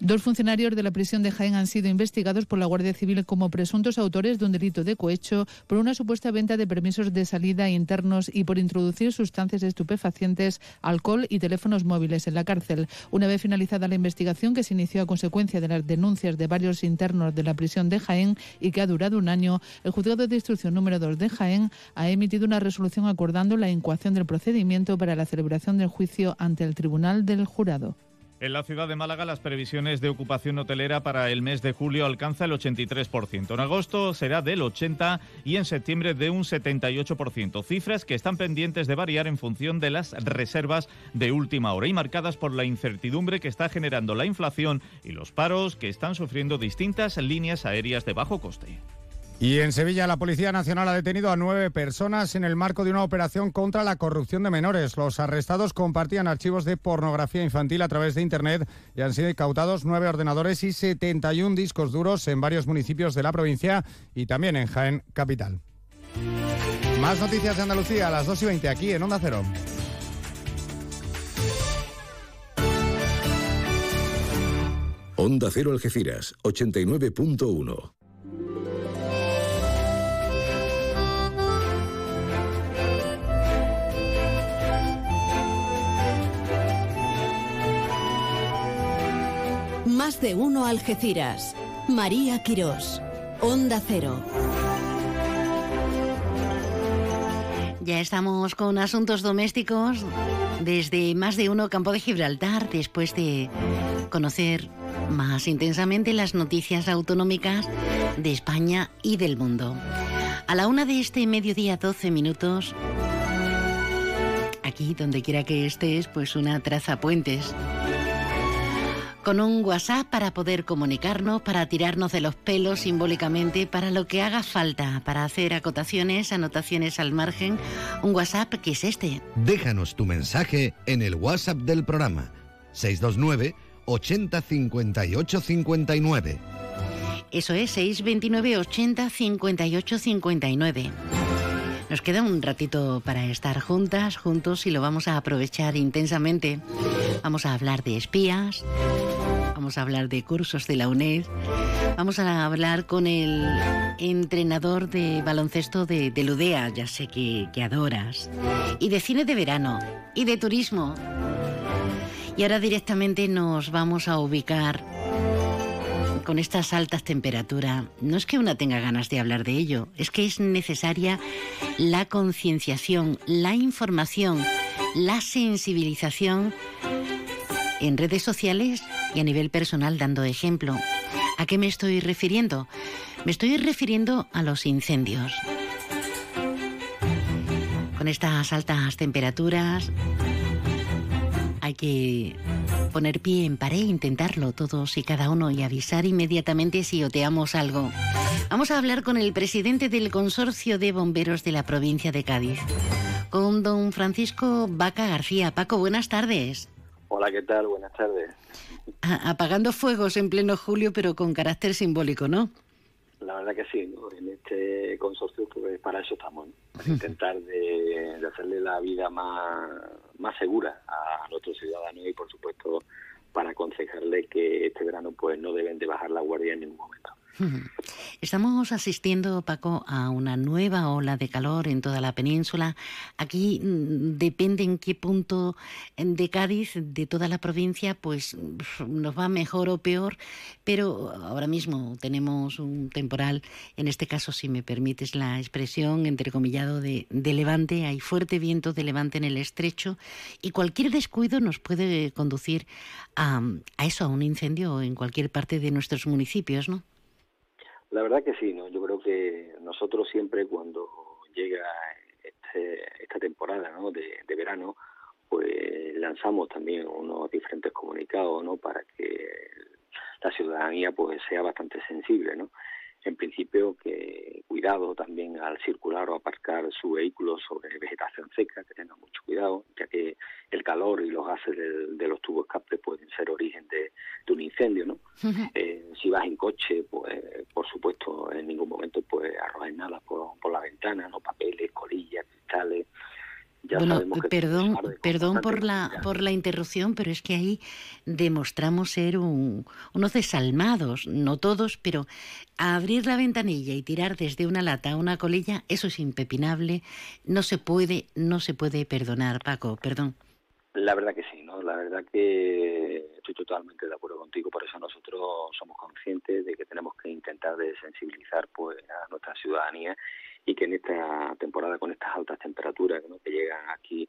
Dos funcionarios de la prisión de Jaén han sido investigados por la Guardia Civil como presuntos autores de un delito de cohecho por una supuesta venta de permisos de salida internos y por introducir sustancias estupefacientes, alcohol y teléfonos móviles en la cárcel. Una vez finalizada la investigación que se inició a consecuencia de las denuncias de varios internos de la prisión de Jaén y que ha durado un año, el juzgado de instrucción número 2 de Jaén ha emitido una resolución acordando la incoación del procedimiento para la celebración del juicio ante el Tribunal del Jurado. En la ciudad de Málaga las previsiones de ocupación hotelera para el mes de julio alcanza el 83%. En agosto será del 80% y en septiembre de un 78%. Cifras que están pendientes de variar en función de las reservas de última hora y marcadas por la incertidumbre que está generando la inflación y los paros que están sufriendo distintas líneas aéreas de bajo coste. Y en Sevilla la Policía Nacional ha detenido a nueve personas en el marco de una operación contra la corrupción de menores. Los arrestados compartían archivos de pornografía infantil a través de Internet y han sido incautados nueve ordenadores y 71 discos duros en varios municipios de la provincia y también en Jaén Capital. Más noticias de Andalucía a las 2 y 20 aquí en Onda Cero. Onda Cero Algeciras, 89.1. Más de uno Algeciras. María Quirós. Onda Cero. Ya estamos con asuntos domésticos desde más de uno Campo de Gibraltar, después de conocer más intensamente las noticias autonómicas de España y del mundo. A la una de este mediodía, 12 minutos, aquí donde quiera que estés, pues una traza puentes con un WhatsApp para poder comunicarnos, para tirarnos de los pelos simbólicamente, para lo que haga falta, para hacer acotaciones, anotaciones al margen. Un WhatsApp que es este. Déjanos tu mensaje en el WhatsApp del programa 629 80 58 59. Eso es 629 80 58 59. Nos queda un ratito para estar juntas, juntos y lo vamos a aprovechar intensamente. Vamos a hablar de espías, vamos a hablar de cursos de la UNED, vamos a hablar con el entrenador de baloncesto de, de Ludea, ya sé que, que adoras, y de cine de verano, y de turismo. Y ahora directamente nos vamos a ubicar con estas altas temperaturas, no es que una tenga ganas de hablar de ello, es que es necesaria la concienciación, la información, la sensibilización en redes sociales y a nivel personal dando ejemplo. ¿A qué me estoy refiriendo? Me estoy refiriendo a los incendios. Con estas altas temperaturas hay que poner pie en pared, intentarlo todos y cada uno y avisar inmediatamente si oteamos algo. Vamos a hablar con el presidente del Consorcio de Bomberos de la provincia de Cádiz, con don Francisco Vaca García. Paco, buenas tardes. Hola, ¿qué tal? Buenas tardes. A- apagando fuegos en pleno julio, pero con carácter simbólico, ¿no? La verdad que sí, ¿no? en este consorcio pues para eso estamos, ¿no? Para intentar de, hacerle la vida más, más segura a nuestros ciudadanos y por supuesto para aconsejarles que este verano pues no deben de bajar la guardia en ningún momento. [LAUGHS] Estamos asistiendo, Paco, a una nueva ola de calor en toda la península. Aquí mm, depende en qué punto de Cádiz, de toda la provincia, pues nos va mejor o peor, pero ahora mismo tenemos un temporal, en este caso, si me permites la expresión, entrecomillado de, de levante, hay fuerte viento de levante en el estrecho y cualquier descuido nos puede conducir a, a eso, a un incendio en cualquier parte de nuestros municipios, ¿no? La verdad que sí, ¿no? Yo creo que nosotros siempre cuando llega este, esta temporada ¿no? de, de verano, pues lanzamos también unos diferentes comunicados, ¿no? Para que la ciudadanía pues sea bastante sensible, ¿no? En principio que cuidado también al circular o aparcar su vehículo sobre vegetación seca, que tenga mucho cuidado, ya que el calor y los gases de, los tubos escape pueden ser origen de, un incendio, ¿no? eh, si vas en coche, pues por supuesto en ningún momento pues arrojes nada por, por la ventana, no papeles, colillas, cristales, bueno, perdón, perdón por la por la interrupción, pero es que ahí demostramos ser un, unos desalmados, no todos, pero abrir la ventanilla y tirar desde una lata a una colilla, eso es impepinable, no se puede, no se puede perdonar, Paco, perdón. La verdad que sí, ¿no? La verdad que estoy totalmente de acuerdo contigo, por eso nosotros somos conscientes de que tenemos que intentar de sensibilizar pues a nuestra ciudadanía y que en esta temporada con estas altas temperaturas que llegan aquí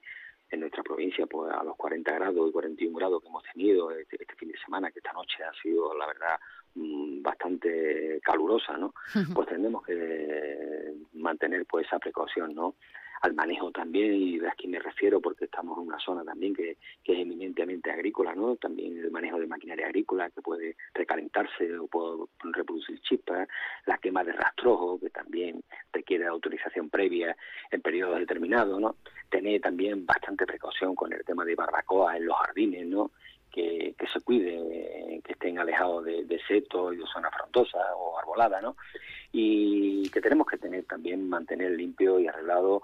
en nuestra provincia pues a los 40 grados y 41 grados que hemos tenido este, este, fin de semana que esta noche ha sido la verdad mm, bastante calurosa no [LAUGHS] pues tenemos que mantener pues esa precaución no al manejo también, y de aquí me refiero porque estamos en una zona también que, es eminentemente agrícola, ¿no? También el manejo de maquinaria agrícola que puede recalentarse o puede reproducir chispas, la quema de rastrojo que también requiere autorización previa en periodos determinados, ¿no? Tener también bastante precaución con el tema de barbacoa en los jardines, ¿no? Que, se cuide, que estén alejados de, setos y de zonas frontosas o arboladas, ¿no? Y que tenemos que tener también, mantener limpio y arreglado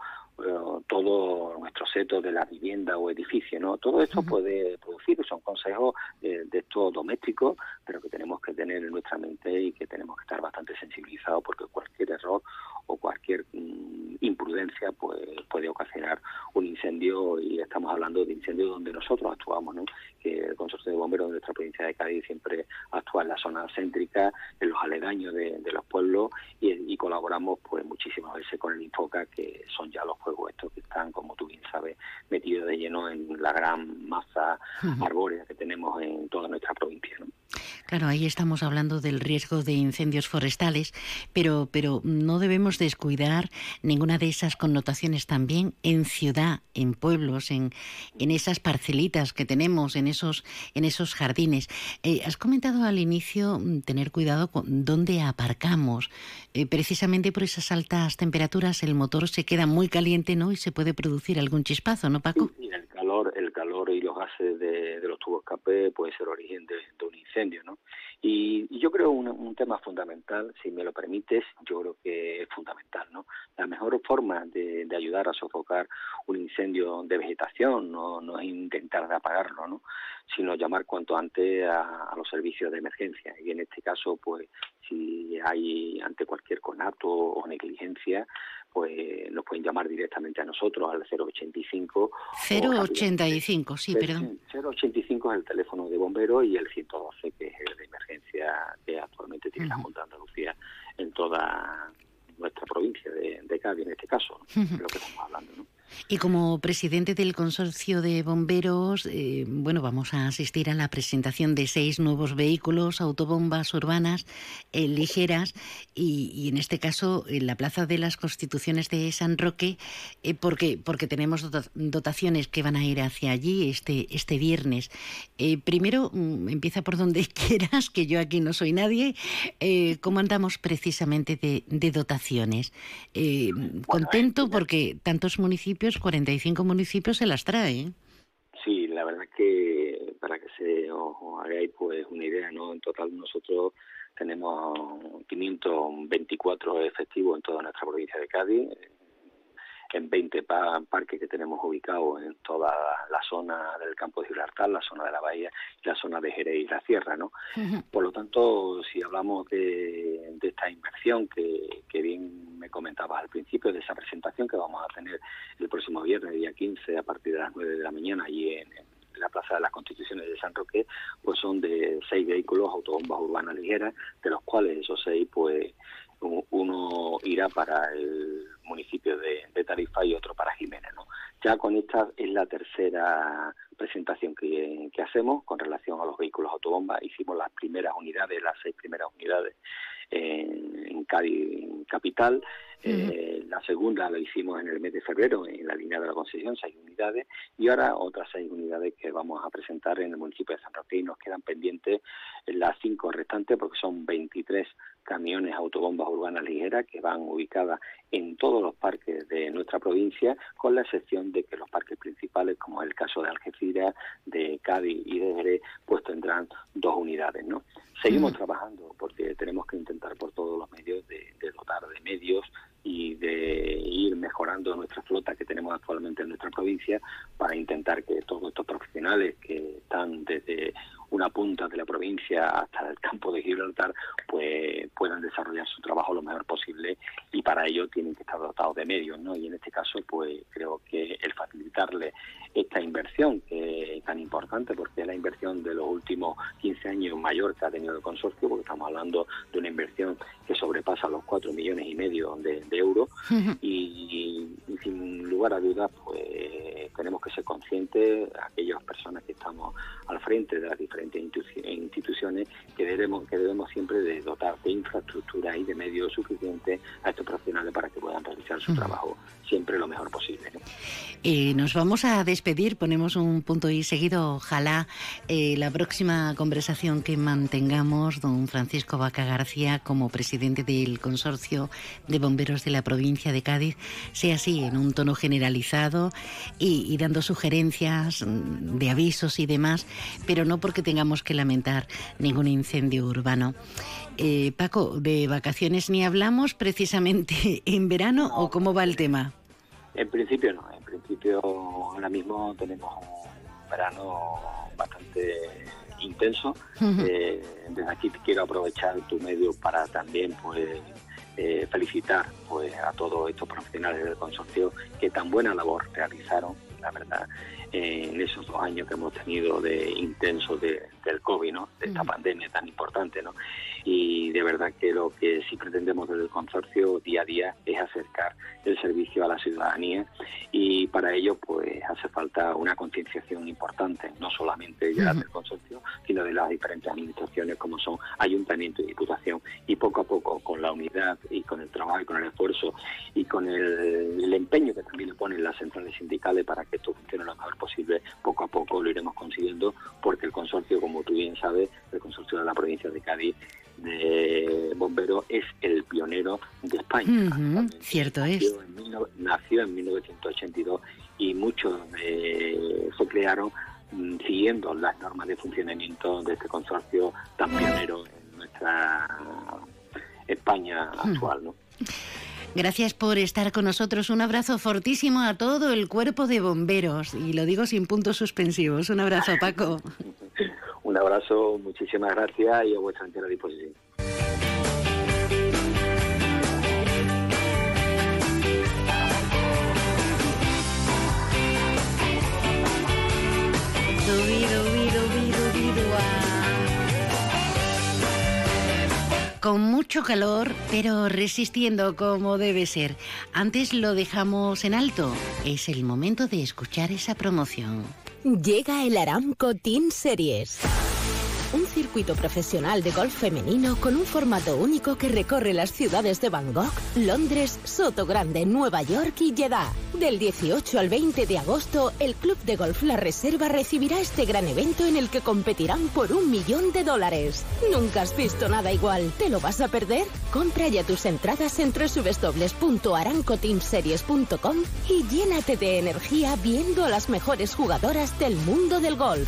todo nuestro seto de la vivienda o edificio, ¿no? Todo esto puede producir, son consejos de estos domésticos, pero que tenemos que tener en nuestra mente y que tenemos que estar bastante sensibilizados porque cualquier error o cualquier mm, imprudencia pues puede ocasionar un incendio y estamos hablando de incendios donde nosotros actuamos, ¿no? Que el consorcio de bomberos de nuestra provincia de Cádiz siempre actúa en la zona céntrica, en los aledaños de, los pueblos y, y, colaboramos pues muchísimas veces con el Infoca que son ya los fuegos estos que están, como tú bien sabes, metidos de lleno en la gran masa arbórea que tenemos en toda nuestra provincia, ¿no? Claro, ahí estamos hablando del riesgo de incendios forestales, pero, pero no debemos descuidar ninguna de esas connotaciones también en ciudad, en pueblos, en, en esas parcelitas que tenemos, en esos, en esos jardines. Eh, has comentado al inicio mm, tener cuidado con dónde aparcamos. Eh, precisamente por esas altas temperaturas el motor se queda muy caliente, ¿no? Y se puede producir algún chispazo, ¿no, Paco? el calor, y los gases de, los tubos escape puede ser origen de, un incendio, ¿no? Y, yo creo un, un tema fundamental, si me lo permites, yo creo que es fundamental, ¿no? La mejor forma de, ayudar a sofocar un incendio de vegetación no, es intentar apagarlo, ¿no? Sino llamar cuanto antes a, a los servicios de emergencia. Y en este caso, pues, si hay ante cualquier conato o negligencia, pues nos pueden llamar directamente a nosotros al 085. 085, sí, perdón. 085 es el teléfono de bomberos y el 112 que es el de emergencia que actualmente tiene la Junta de Andalucía en toda nuestra provincia de, de Cádiz en este caso, ¿no? lo que estamos hablando, ¿no? Y como presidente del consorcio de bomberos, eh, bueno, vamos a asistir a la presentación de seis nuevos vehículos, autobombas urbanas eh, ligeras y, en este caso en la Plaza de las Constituciones de San Roque, eh, porque, porque tenemos dotaciones que van a ir hacia allí este, este viernes. primero, mm, empieza por donde [LAUGHS] quieras, que yo aquí no soy nadie. ¿Cómo andamos precisamente de, de dotaciones? contento porque tantos municipios 45 municipios se las trae. ¿eh? Sí, la verdad que para que se os, hagáis pues una idea, ¿no? En total nosotros tenemos 524 efectivos en toda nuestra provincia de Cádiz, en 20 parques que tenemos ubicados en toda la zona del campo de Gibraltar, la zona de la bahía y la zona de Jerez y la Sierra, ¿no? Por lo tanto, si hablamos de, de esta inversión que, que bien me comentabas al principio de esa presentación que vamos a tener el próximo viernes, día 15, a partir de las 9 de la mañana, allí en, la Plaza de las Constituciones de San Roque, pues son de seis vehículos autobombas urbanas ligeras, de los cuales esos seis, pues uno irá para el municipio de, Tarifa y otro para Jiménez. ¿no? Ya con esta es la tercera presentación que, que hacemos con relación a los vehículos autobombas. Hicimos las primeras unidades, las seis primeras unidades en, Cádiz capital. Eh, la segunda la hicimos en el mes de febrero en la línea de la concesión, seis unidades, y ahora otras seis unidades que vamos a presentar en el municipio de San Roque y nos quedan pendientes las cinco restantes porque son 23 camiones autobombas urbanas ligeras que van ubicadas en todos los parques de nuestra provincia, con la excepción de que los parques principales, como es el caso de Algeciras, de Cádiz y de Jerez, pues tendrán dos unidades, ¿no? Seguimos trabajando porque tenemos que intentar por todos los medios de, de dotar de medios y de ir mejorando nuestra flota que tenemos actualmente en nuestra provincia para intentar que todos estos profesionales que están desde una punta de la provincia hasta el campo de Gibraltar pues puedan desarrollar su trabajo lo mejor posible y para ello tienen que estar dotados de medios no y en este caso pues creo que el facilitarle esta inversión que es tan importante porque es la inversión de los últimos 15 años mayor que ha tenido el consorcio porque estamos hablando de una inversión que sobrepasa los 4 millones y medio de, euros. Y, sin lugar a dudas pues tenemos que ser conscientes aquellas personas que estamos al frente de las diferentes instituciones que debemos que debemos siempre de dotar de infraestructura y de medios suficientes a estos profesionales para que puedan realizar su trabajo siempre lo mejor posible. Eh, nos vamos a despedir, ponemos un punto y seguido, ojalá eh, la próxima conversación que mantengamos, don Francisco Vaca García, como presidente del consorcio de bomberos de la provincia de Cádiz, sea así, en un tono generalizado y, dando sugerencias mm, de avisos y demás, pero no porque tengamos que lamentar ningún incendio urbano. Eh, Paco, ¿de vacaciones ni hablamos precisamente [LAUGHS] en verano o cómo va el tema? En principio no, en principio ahora mismo tenemos un verano bastante intenso. Eh, desde aquí quiero aprovechar tu medio para también pues eh, felicitar pues a todos estos profesionales del consorcio que tan buena labor realizaron, la verdad, en esos dos años que hemos tenido de intenso de, del COVID, ¿no? de esta pandemia tan importante. ¿no? Y de verdad que lo que sí pretendemos desde el consorcio día a día es acercar el servicio a la ciudadanía y para ello pues hace falta una concienciación importante, no solamente ya del consorcio, sino de las diferentes administraciones como son ayuntamiento y diputación y poco a poco con la unidad y con el trabajo y con el esfuerzo y con el, el empeño que también le ponen las centrales sindicales para que esto funcione lo mejor posible, poco a poco lo iremos consiguiendo, porque el consorcio, como tú bien sabes, el consorcio de la provincia de Cádiz de bomberos es el pionero de España. cierto nació es. En, nació en 1982 y muchos eh, se crearon mm, siguiendo las normas de funcionamiento de este consorcio tan pionero en nuestra España actual, ¿no? Gracias por estar con nosotros. Un abrazo fortísimo a todo el cuerpo de bomberos. Y lo digo sin puntos suspensivos. Un abrazo, Paco. [LAUGHS] Un abrazo, muchísimas gracias y a vuestra entera disposición. Con mucho calor, pero resistiendo como debe ser. Antes lo dejamos en alto. Es el momento de escuchar esa promoción. Llega el Aramco Team Series circuito profesional de golf femenino con un formato único que recorre las ciudades de Bangkok, Londres, Soto Grande, Nueva York y Jeddah. Del 18 al 20 de agosto, el Club de Golf La Reserva recibirá este gran evento en el que competirán por un millón de dólares. Nunca has visto nada igual. ¿Te lo vas a perder? Compra ya tus entradas en www.arancoteamseries.com y llénate de energía viendo a las mejores jugadoras del mundo del golf.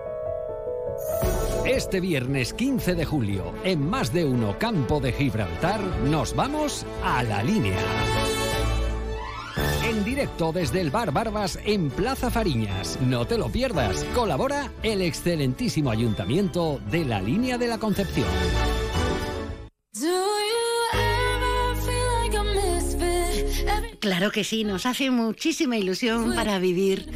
Este viernes 15 de julio, en más de uno Campo de Gibraltar, nos vamos a la línea. En directo desde el Bar Barbas en Plaza Fariñas. No te lo pierdas. Colabora el excelentísimo ayuntamiento de la Línea de la Concepción. Claro que sí, nos hace muchísima ilusión para vivir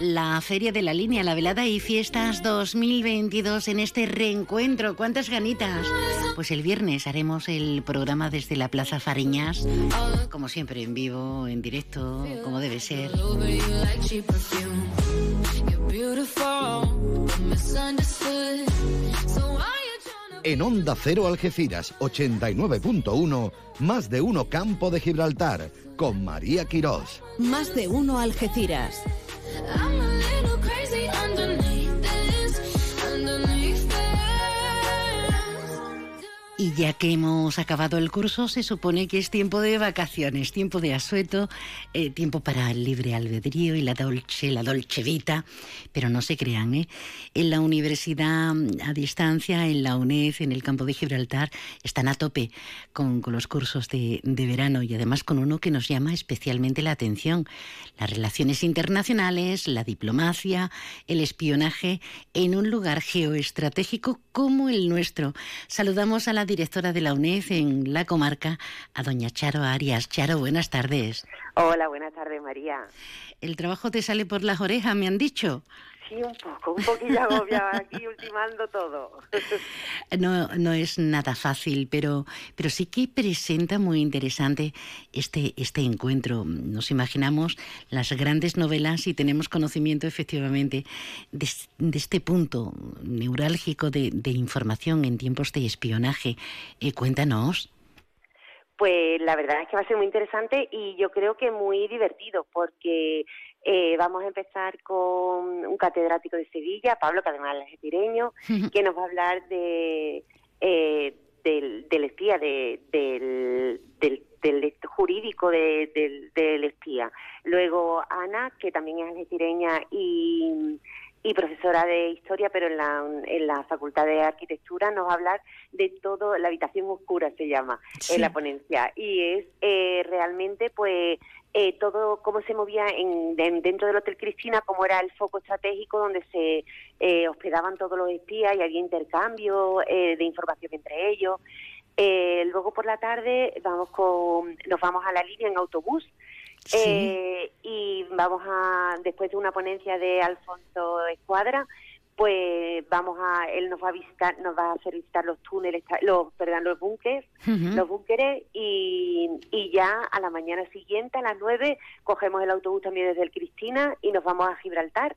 la Feria de la Línea, la Velada y Fiestas 2022 en este reencuentro. ¿Cuántas ganitas? Pues el viernes haremos el programa desde la Plaza Fariñas, como siempre, en vivo, en directo, como debe ser. En Onda Cero Algeciras 89.1, más de uno Campo de Gibraltar, con María Quirós. Más de uno Algeciras. Y ya que hemos acabado el curso, se supone que es tiempo de vacaciones, tiempo de asueto, eh, tiempo para el libre albedrío y la dolce, la dolce vita. Pero no se crean, ¿eh? En la universidad mm, a distancia, en la UNED, en el campo de Gibraltar, están a tope con, con los cursos de, de verano y además con uno que nos llama especialmente la atención. Las relaciones internacionales, la diplomacia, el espionaje en un lugar geoestratégico como el nuestro. Saludamos a la directora de la UNED en la comarca, a doña Charo Arias. Charo, buenas tardes. Hola, buenas tardes, María. El trabajo te sale por las orejas, me han dicho. Sí, un poco, un poquillo agobiada aquí [LAUGHS] ultimando todo. No, no es nada fácil, pero, pero sí que presenta muy interesante este, este encuentro. Nos imaginamos las grandes novelas y tenemos conocimiento efectivamente de, de este punto neurálgico de, de, información en tiempos de espionaje. Eh, cuéntanos. Pues la verdad es que va a ser muy interesante y yo creo que muy divertido porque eh, vamos a empezar con un catedrático de Sevilla, Pablo, que además es estireño, [LAUGHS] que nos va a hablar de eh, del, del, espía, de, del, del, del jurídico de, del, del, espía. Luego Ana, que también es algecireña y, y profesora de historia, pero en la, en la Facultad de Arquitectura nos va a hablar de todo, la habitación oscura se llama sí. en la ponencia. Y es eh, realmente, pues, eh, todo cómo se movía en, de, dentro del Hotel Cristina, cómo era el foco estratégico donde se eh, hospedaban todos los espías y había intercambio eh, de información entre ellos. Eh, luego por la tarde vamos con, nos vamos a la línea en autobús sí. Eh, y vamos a, después de una ponencia de Alfonso Escuadra, pues vamos a él nos va a visitar nos va a hacer visitar los túneles los perdón los búnkeres uh -huh. los búnkeres y, y ya a la mañana siguiente a las nueve cogemos el autobús también desde el Cristina y nos vamos a Gibraltar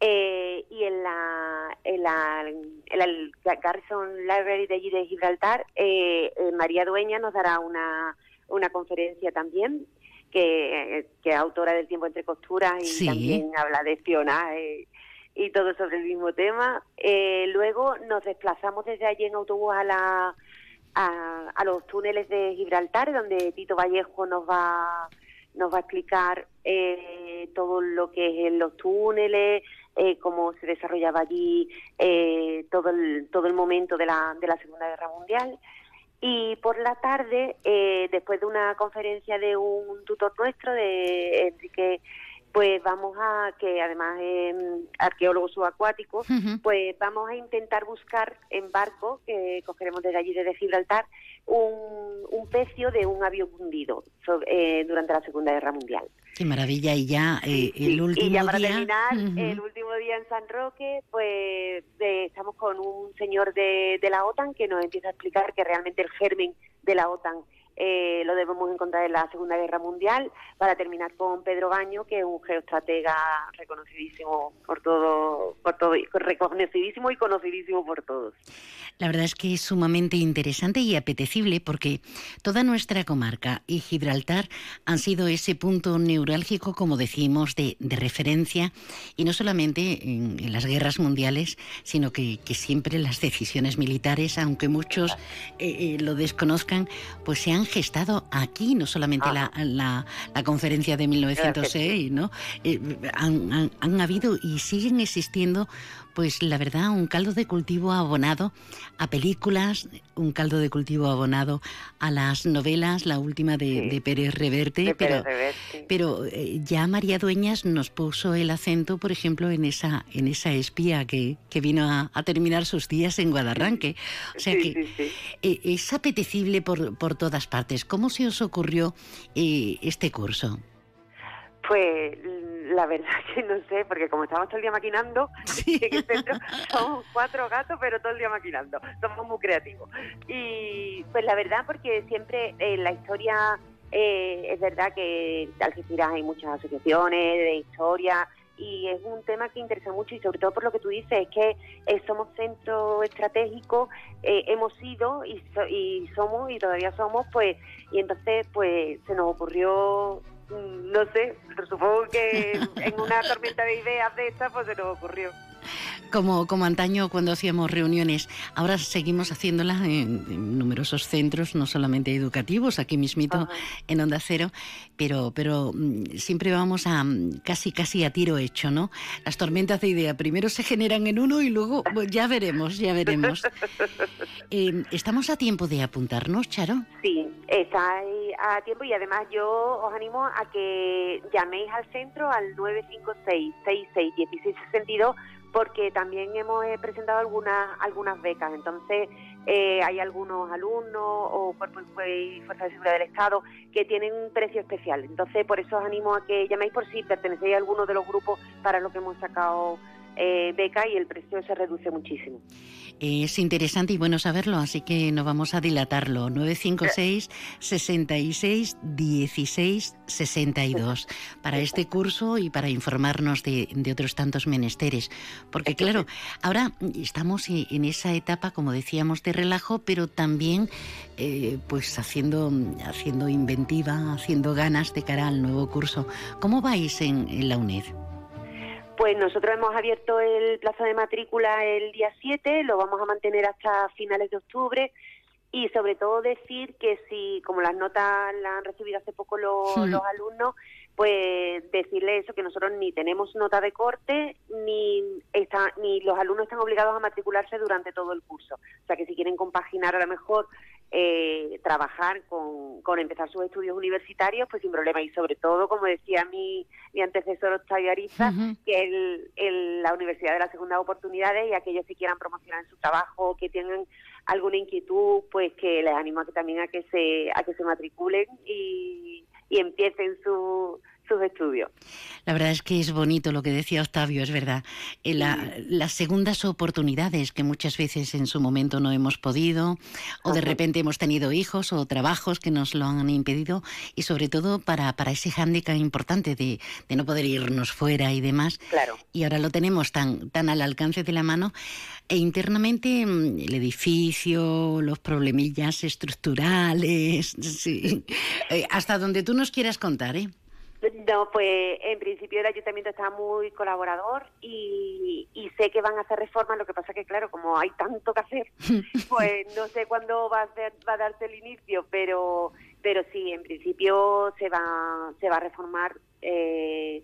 eh, y en la, en la en el Garrison Library de allí de Gibraltar eh, eh, María Dueña nos dará una una conferencia también que, que es autora del tiempo entre costuras y sí. también habla de espionaje y todo sobre el mismo tema. Eh, luego nos desplazamos desde allí en autobús a, la, a, a, los túneles de Gibraltar, donde Tito Vallejo nos va, nos va a explicar eh, todo lo que es en los túneles, eh, cómo se desarrollaba allí eh, todo, el, todo el momento de la, de la Segunda Guerra Mundial. Y por la tarde, eh, después de una conferencia de un tutor nuestro, de Enrique pues vamos a, que además es arqueólogo subacuático, uh -huh. pues vamos a intentar buscar en barco, que cogeremos desde allí, desde Gibraltar, un, un pecio de un avión hundido sobre, eh, durante la Segunda Guerra Mundial. Qué maravilla, y ya eh, el sí, último Y ya para día... terminar, uh -huh. el último día en San Roque, pues de, estamos con un señor de, de la OTAN que nos empieza a explicar que realmente el germen de la OTAN eh, lo debemos encontrar en la Segunda Guerra Mundial, para terminar con Pedro Baño, que es un geoestratega reconocidísimo por todo, por todo, reconocidísimo y conocidísimo por todos. La verdad es que es sumamente interesante y apetecible porque toda nuestra comarca y Gibraltar han sido ese punto neurálgico, como decimos, de, de referencia, y no solamente en, en, las guerras mundiales, sino que, que siempre las decisiones militares, aunque muchos eh, eh, lo desconozcan, pues se han gestado aquí, no solamente la, la, la, conferencia de 1906, ¿no? Eh, han, han, han habido y siguen existiendo pues la verdad, un caldo de cultivo abonado a películas, un caldo de cultivo abonado a las novelas, la última de, Pérez Reverte, pero, pero eh, ya María Dueñas nos puso el acento, por ejemplo, en esa, en esa espía que, que vino a, terminar sus días en Guadarranque. O sea que eh, es apetecible por, por todas partes. ¿Cómo se os ocurrió eh, este curso? Pues la verdad que no sé, porque como estamos todo el día maquinando, [LAUGHS] somos cuatro gatos, pero todo el día maquinando. Somos muy creativos. Y pues la verdad, porque siempre en la historia, eh, es verdad que en Algeciras hay muchas asociaciones de historia, y es un tema que interesa mucho y sobre todo por lo que tú dices, es que eh, somos centro estratégico, eh, hemos sido y, y somos y todavía somos, pues, y entonces pues se nos ocurrió no sé, supongo que en una tormenta de ideas de esta pues se nos ocurrió. Como, como antaño cuando hacíamos reuniones, ahora seguimos haciéndolas en, numerosos centros, no solamente educativos, aquí mismito en Onda Cero, pero, pero mm, siempre vamos a mm, casi casi a tiro hecho, ¿no? Las tormentas de idea primero se generan en uno y luego pues, ya veremos, ya veremos. [LAUGHS] Eh, ¿Estamos a tiempo de apuntarnos, Charo? Sí, está a tiempo y además yo os animo a que llaméis al centro al 956 66 1662 porque también hemos eh, presentado algunas algunas becas. Entonces, eh, hay algunos alumnos o cuerpos y fuerzas de seguridad del Estado que tienen un precio especial. Entonces, por eso os animo a que llaméis por si pertenecéis a alguno de los grupos para los que hemos sacado eh, beca y el precio se reduce muchísimo. Es interesante y bueno saberlo, así que no vamos a dilatarlo. 956 66 16 62 para este curso y para informarnos de, otros tantos menesteres. Porque claro, ahora estamos en esa etapa, como decíamos, de relajo, pero también eh, pues haciendo, haciendo inventiva, haciendo ganas de cara al nuevo curso. ¿Cómo vais en la UNED? Pues nosotros hemos abierto el plazo de matrícula el día 7, lo vamos a mantener hasta finales de octubre y sobre todo decir que si, como las notas las han recibido hace poco los, los alumnos, pues decirle eso, que nosotros ni tenemos nota de corte, ni, está, ni los alumnos están obligados a matricularse durante todo el curso. O sea que si quieren compaginar a lo mejor eh, trabajar con, con, empezar sus estudios universitarios, pues sin problema. Y sobre todo, como decía mi, mi antecesor Octavio Ariza, que el, la Universidad de las Segundas Oportunidades y aquellos que quieran promocionar en su trabajo, que tengan alguna inquietud, pues que les animo a que también a que se, a que se matriculen y, y empiecen su, sus estudios. La verdad es que es bonito lo que decía Octavio, es verdad. Eh, las segundas oportunidades que muchas veces en su momento no hemos podido, o de repente hemos tenido hijos o trabajos que nos lo han impedido, y sobre todo para, para ese hándicap importante de, de no poder irnos fuera y demás. Claro. Y ahora lo tenemos tan, tan al alcance de la mano. E internamente mm, el edificio, los problemillas estructurales, [LAUGHS] sí. Eh, hasta donde tú nos quieras contar, ¿eh? No, pues en principio el ayuntamiento está muy colaborador y, sé que van a hacer reformas, lo que pasa que claro, como hay tanto que hacer, [LAUGHS] pues no sé cuándo va a, va a darse el inicio, pero pero sí, en principio se va se va a reformar eh,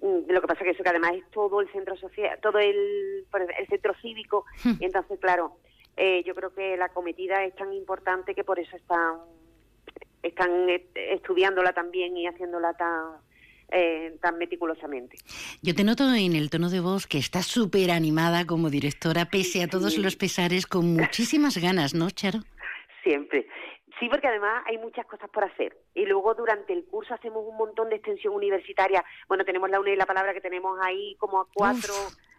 lo que pasa que eso que además es todo el centro social, todo el, el centro cívico, y entonces claro, eh, yo creo que la cometida es tan importante que por eso están están estudiándola también y haciéndola tan eh, tan meticulosamente. Yo te noto en el tono de voz que estás súper animada como directora, pese a todos los pesares, con muchísimas ganas, ¿no, Charo? Siempre. Sí, porque además hay muchas cosas por hacer. Y luego durante el curso hacemos un montón de extensión universitaria. Bueno, tenemos la UNED y la palabra que tenemos ahí como a cuatro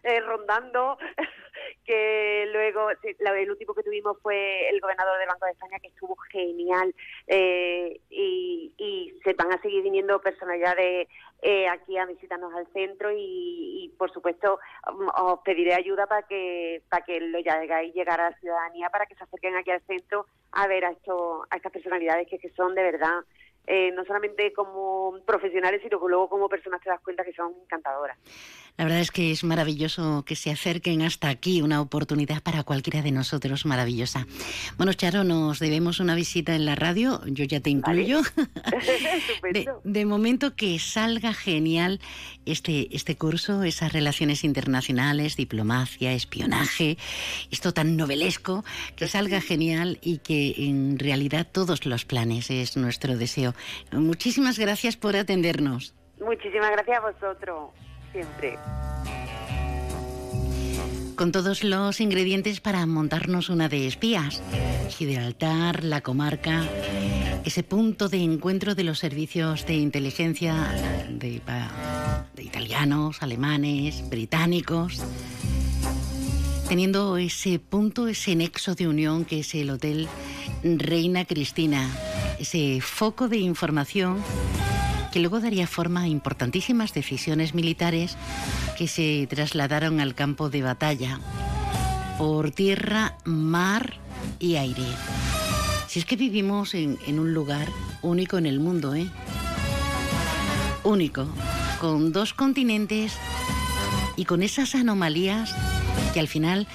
eh, rondando, [LAUGHS] que luego el último que tuvimos fue el gobernador del Banco de España, que estuvo genial. Eh, y, y se van a seguir viniendo personalidades eh, aquí a visitarnos al centro y, por supuesto mm, os pediré ayuda para que para que lo llegáis llegar a la ciudadanía para que se acerquen aquí al centro a ver a esto, a estas personalidades que son de verdad eh, no solamente como profesionales, sino que luego como personas te das cuenta que son encantadoras. La verdad es que es maravilloso que se acerquen hasta aquí, una oportunidad para cualquiera de nosotros maravillosa. Bueno, Charo, nos debemos una visita en la radio, yo ya te incluyo. [LAUGHS] de, de, momento que salga genial este, este curso, esas relaciones internacionales, diplomacia, espionaje, esto tan novelesco, que salga genial y que en realidad todos los planes es nuestro deseo. Muchísimas gracias por atendernos. Muchísimas gracias a vosotros siempre. Con todos los ingredientes para montarnos una de espías. Gibraltar, la comarca, ese punto de encuentro de los servicios de inteligencia de, de italianos, alemanes, británicos teniendo ese punto, ese nexo de unión que es el Hotel Reina Cristina, ese foco de información que luego daría forma a importantísimas decisiones militares que se trasladaron al campo de batalla por tierra, mar y aire. Si es que vivimos en, un lugar único en el mundo, ¿eh? Único, con dos continentes y con esas anomalías que al final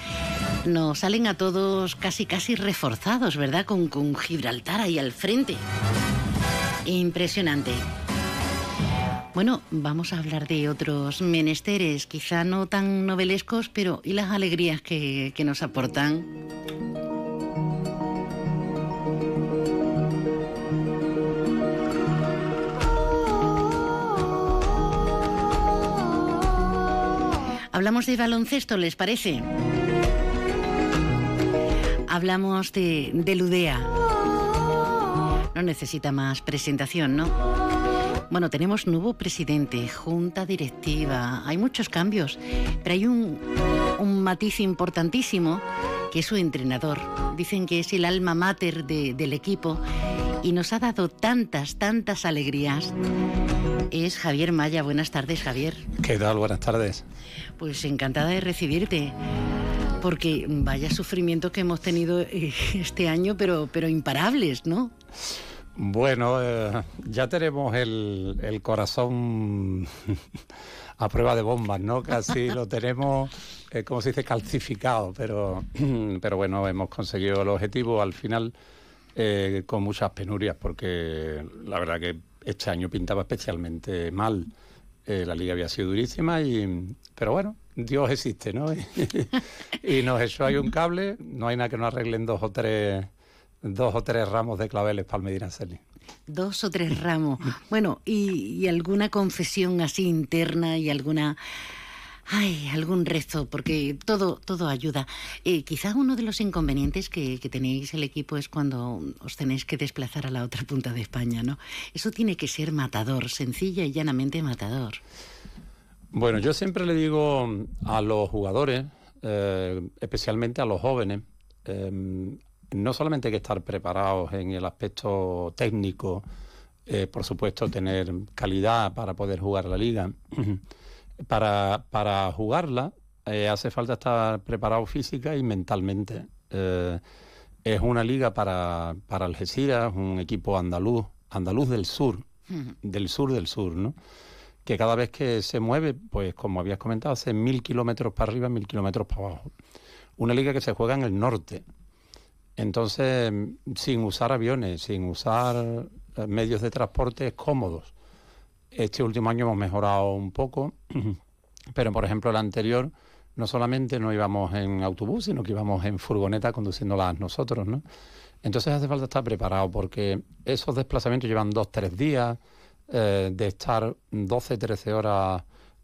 nos salen a todos casi casi reforzados, ¿verdad? Con, con Gibraltar ahí al frente. Impresionante. Bueno, vamos a hablar de otros menesteres, quizá no tan novelescos, pero ¿y las alegrías que, que nos aportan? Hablamos de baloncesto, ¿les parece? Hablamos de, de Ludea. No necesita más presentación, ¿no? Bueno, tenemos nuevo presidente, junta directiva, hay muchos cambios, pero hay un, matiz importantísimo que es su entrenador. Dicen que es el alma mater del equipo y nos ha dado tantas, tantas alegrías. Es Javier Maya. Buenas tardes, Javier. ¿Qué tal? Buenas tardes. Pues encantada de recibirte porque vaya sufrimiento que hemos tenido eh, este año, pero, pero imparables, ¿no? Bueno, eh, ya tenemos el, corazón [LAUGHS] a prueba de bombas, ¿no? Casi lo tenemos, eh, como se dice, calcificado, pero, [CLEARS THROAT] pero bueno, hemos conseguido el objetivo al final eh, con muchas penurias, porque la verdad que este año pintaba especialmente mal. la liga había sido durísima, y, pero bueno, Dios existe, ¿no? [LAUGHS] y nos echó ahí un cable, no hay nada que no arreglen dos o tres dos o tres ramos de claveles para Medina Celi. Dos o tres ramos. Bueno, y, alguna confesión así interna y alguna... Ay, algún rezo, porque todo, todo ayuda. Eh, quizá uno de los inconvenientes que, que, tenéis el equipo es cuando os tenéis que desplazar a la otra punta de España, ¿no? Eso tiene que ser matador, sencilla y llanamente matador. Bueno, yo siempre le digo a los jugadores, eh, especialmente a los jóvenes, eh, no solamente hay que estar preparados en el aspecto técnico, eh, por supuesto tener calidad para poder jugar la liga, [CLEARS THROAT] para, para jugarla hace falta estar preparado física y mentalmente. Es una liga para, para Algeciras, un equipo andaluz, andaluz del sur, del sur del sur, ¿no? Que cada vez que se mueve, pues como habías comentado, hace mil kilómetros para arriba, mil kilómetros para abajo. Una liga que se juega en el norte, entonces, sin usar aviones, sin usar eh, medios de transporte cómodos. Este último año hemos mejorado un poco, [CLEARS THROAT] pero por ejemplo el anterior no solamente no íbamos en autobús, sino que íbamos en furgoneta conduciéndolas nosotros, ¿no? Entonces hace falta estar preparado porque esos desplazamientos llevan dos, tres días eh, de estar 12, 13 horas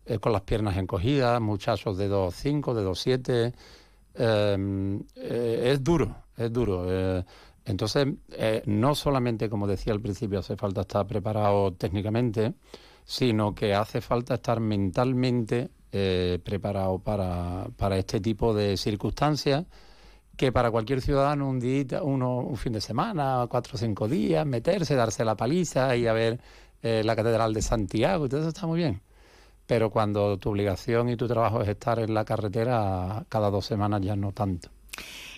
eh, con las piernas encogidas, muchachos de 2,5, de 2,7. Eh, es duro, es duro. Eh, entonces, no solamente, como decía al principio, hace falta estar preparado técnicamente, sino que hace falta estar mentalmente preparado para, para, este tipo de circunstancias que para cualquier ciudadano un día, uno, un fin de semana, cuatro o cinco días, meterse, darse la paliza y a ver la Catedral de Santiago, y todo eso está muy bien. Pero cuando tu obligación y tu trabajo es estar en la carretera cada dos semanas ya no tanto.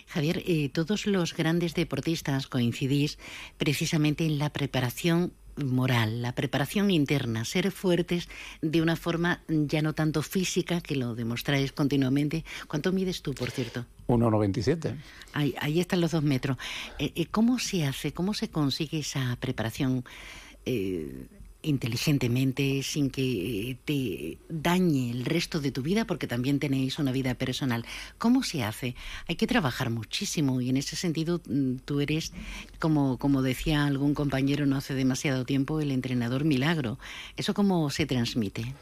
Javier, eh, todos los grandes deportistas coincidís precisamente en la preparación moral, la preparación interna, ser fuertes de una forma ya no tanto física, que lo demostráis continuamente. ¿Cuánto mides tú, por cierto? 1,97. Ahí, ahí están los dos metros. Eh, eh, ¿Cómo se hace, cómo se consigue esa preparación? Eh, inteligentemente, sin que te dañe el resto de tu vida, porque también tenéis una vida personal. ¿Cómo se hace? Hay que trabajar muchísimo y en ese sentido mm, tú eres, como, como decía algún compañero no hace demasiado tiempo, el entrenador milagro. ¿Eso cómo se transmite?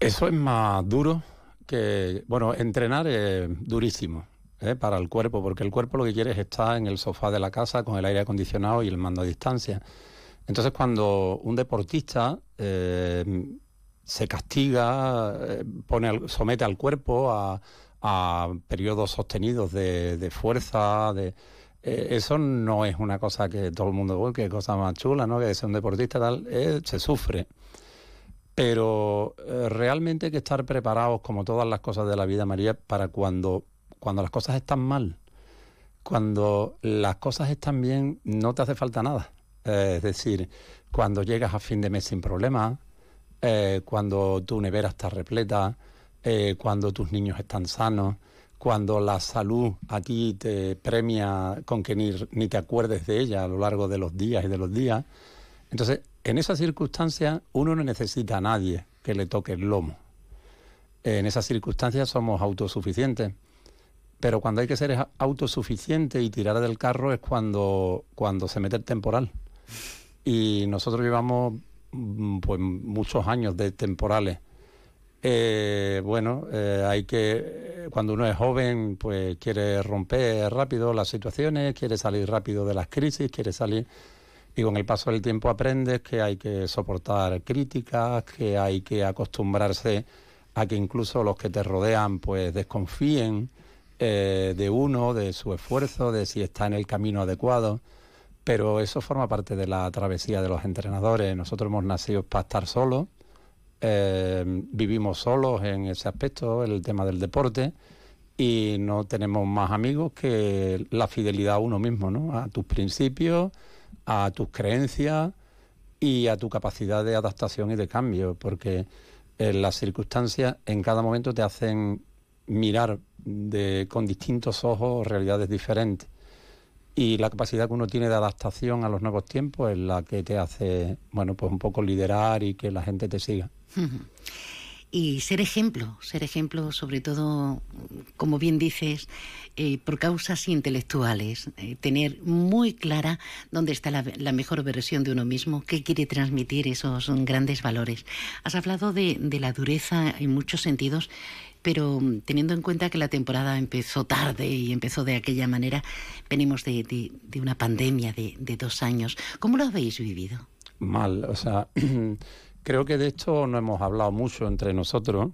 Eso es más duro que, bueno, entrenar es durísimo. ¿eh? para el cuerpo, porque el cuerpo lo que quiere es estar en el sofá de la casa con el aire acondicionado y el mando a distancia. Entonces, cuando un deportista eh, se castiga, eh, pone somete al cuerpo a, periodos sostenidos de, fuerza, de, eh, eso no es una cosa que todo el mundo, ve, que cosa más chula, ¿no? Que ser un deportista tal, se sufre. Pero realmente hay que estar preparados, como todas las cosas de la vida, María, para cuando, cuando las cosas están mal. Cuando las cosas están bien, no te hace falta nada. Eh, es decir, cuando llegas a fin de mes sin problemas, eh, cuando tu nevera está repleta, eh, cuando tus niños están sanos, cuando la salud a ti te premia con que ni, ni, te acuerdes de ella a lo largo de los días y de los días. Entonces, en esas circunstancias uno no necesita a nadie que le toque el lomo. En esas circunstancias somos autosuficientes. Pero cuando hay que ser autosuficiente y tirar del carro es cuando, cuando se mete el temporal. Y nosotros llevamos mm, pues muchos años de temporales. Eh, bueno, eh, hay que, cuando uno es joven, pues quiere romper rápido las situaciones, quiere salir rápido de las crisis, quiere salir, y con el paso del tiempo aprendes que hay que soportar críticas, que hay que acostumbrarse a que incluso los que te rodean, pues desconfíen eh, de uno, de su esfuerzo, de si está en el camino adecuado pero eso forma parte de la travesía de los entrenadores. Nosotros hemos nacido para estar solos, eh, vivimos solos en ese aspecto, el tema del deporte, y no tenemos más amigos que la fidelidad a uno mismo, ¿no? a tus principios, a tus creencias y a tu capacidad de adaptación y de cambio, porque las circunstancias en cada momento te hacen mirar con distintos ojos realidades diferentes y la capacidad que uno tiene de adaptación a los nuevos tiempos es la que te hace, bueno, pues un poco liderar y que la gente te siga. [LAUGHS] Y ser ejemplo, ser ejemplo sobre todo, como bien dices, eh, por causas intelectuales, eh, tener muy clara dónde está la, mejor versión de uno mismo, qué quiere transmitir esos grandes valores. Has hablado de, de la dureza en muchos sentidos pero mm, teniendo en cuenta que la temporada empezó tarde y empezó de aquella manera, venimos de, una pandemia de, dos años. ¿Cómo lo habéis vivido? Mal, o sea, [CLEARS THROAT] creo que de esto no hemos hablado mucho entre nosotros,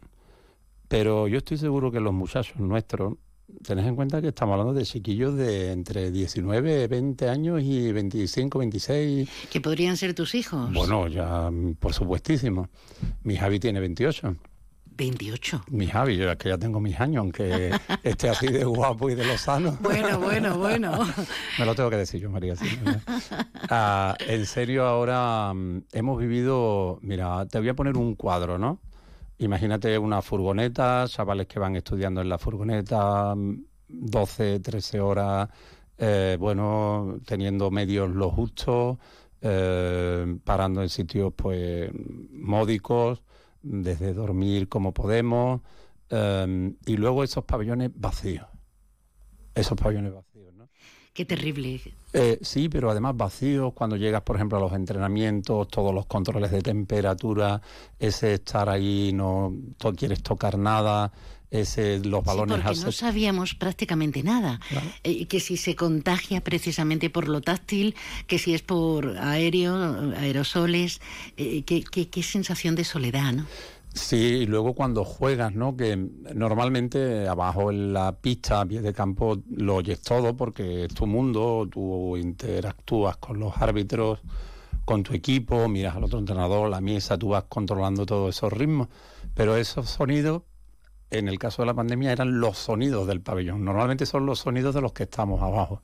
pero yo estoy seguro que los muchachos nuestros, tenés en cuenta que estamos hablando de chiquillos de entre 19, 20 años y 25, 26. ¿Que podrían ser tus hijos? Bueno, ya, por supuestísimo. Mi Javi tiene 28. 28. Mi Javi, yo es que ya tengo mis años, aunque [LAUGHS] esté así de guapo y de lozano. Bueno, bueno, bueno. [LAUGHS] Me lo tengo que decir yo, María. Ah, en serio, ahora mm, hemos vivido, mira, te voy a poner un cuadro, ¿no? Imagínate una furgoneta, chavales que van estudiando en la furgoneta, 12, mm, 13 horas, eh, bueno, teniendo medios lo justos, eh, parando en sitios pues módicos, desde dormir como podemos, em, y luego esos pabellones vacíos. Esos pabellones vacíos, ¿no? Qué terrible. Eh, sí, pero además vacíos cuando llegas, por ejemplo, a los entrenamientos, todos los controles de temperatura, ese estar ahí, no quieres tocar nada, ese, los balones sí, porque no sabíamos prácticamente nada. eh, que si se contagia precisamente por lo táctil, que si es por aéreo, aerosoles, eh, qué, qué, sensación de soledad, ¿no? Sí, y luego cuando juegas, ¿no? Que normalmente abajo en la pista, a pie de campo, lo oyes todo porque es tu mundo, tú interactúas con los árbitros, con tu equipo, miras al otro entrenador, la mesa, tú vas controlando todos esos ritmos, pero esos sonidos en el caso de la pandemia eran los sonidos del pabellón. Normalmente son los sonidos de los que estamos abajo.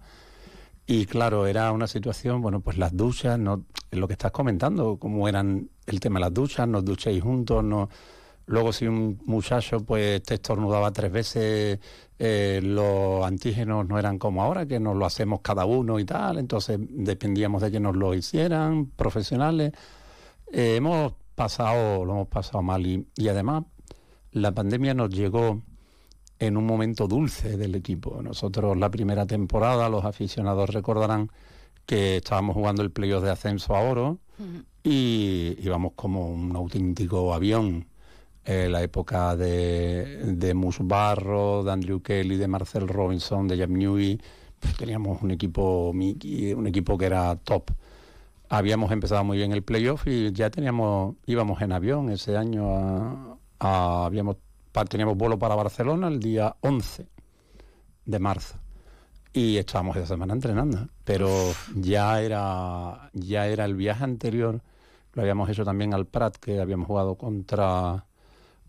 Y claro, era una situación, bueno, pues las duchas, no, lo que estás comentando, como eran el tema de las duchas, nos duchéis juntos, no. Luego si un muchacho pues te estornudaba tres veces, eh, los antígenos no eran como ahora, que nos lo hacemos cada uno y tal, entonces dependíamos de que nos lo hicieran profesionales. Eh, hemos pasado, lo hemos pasado mal y, y además la pandemia nos llegó en un momento dulce del equipo. Nosotros la primera temporada, los aficionados recordarán que estábamos jugando el playoff de ascenso a oro y íbamos como un auténtico avión. Eh, la época de, de Mus Barro, de Andrew Kelly, de Marcel Robinson, de Jam Newey, pues teníamos un equipo un equipo que era top. Habíamos empezado muy bien el playoff y ya teníamos, íbamos en avión ese año a, habíamos teníamos vuelo para Barcelona el día 11 de marzo. Y estábamos esa semana entrenando, pero ya era ya era el viaje anterior, lo habíamos hecho también al Prat que habíamos jugado contra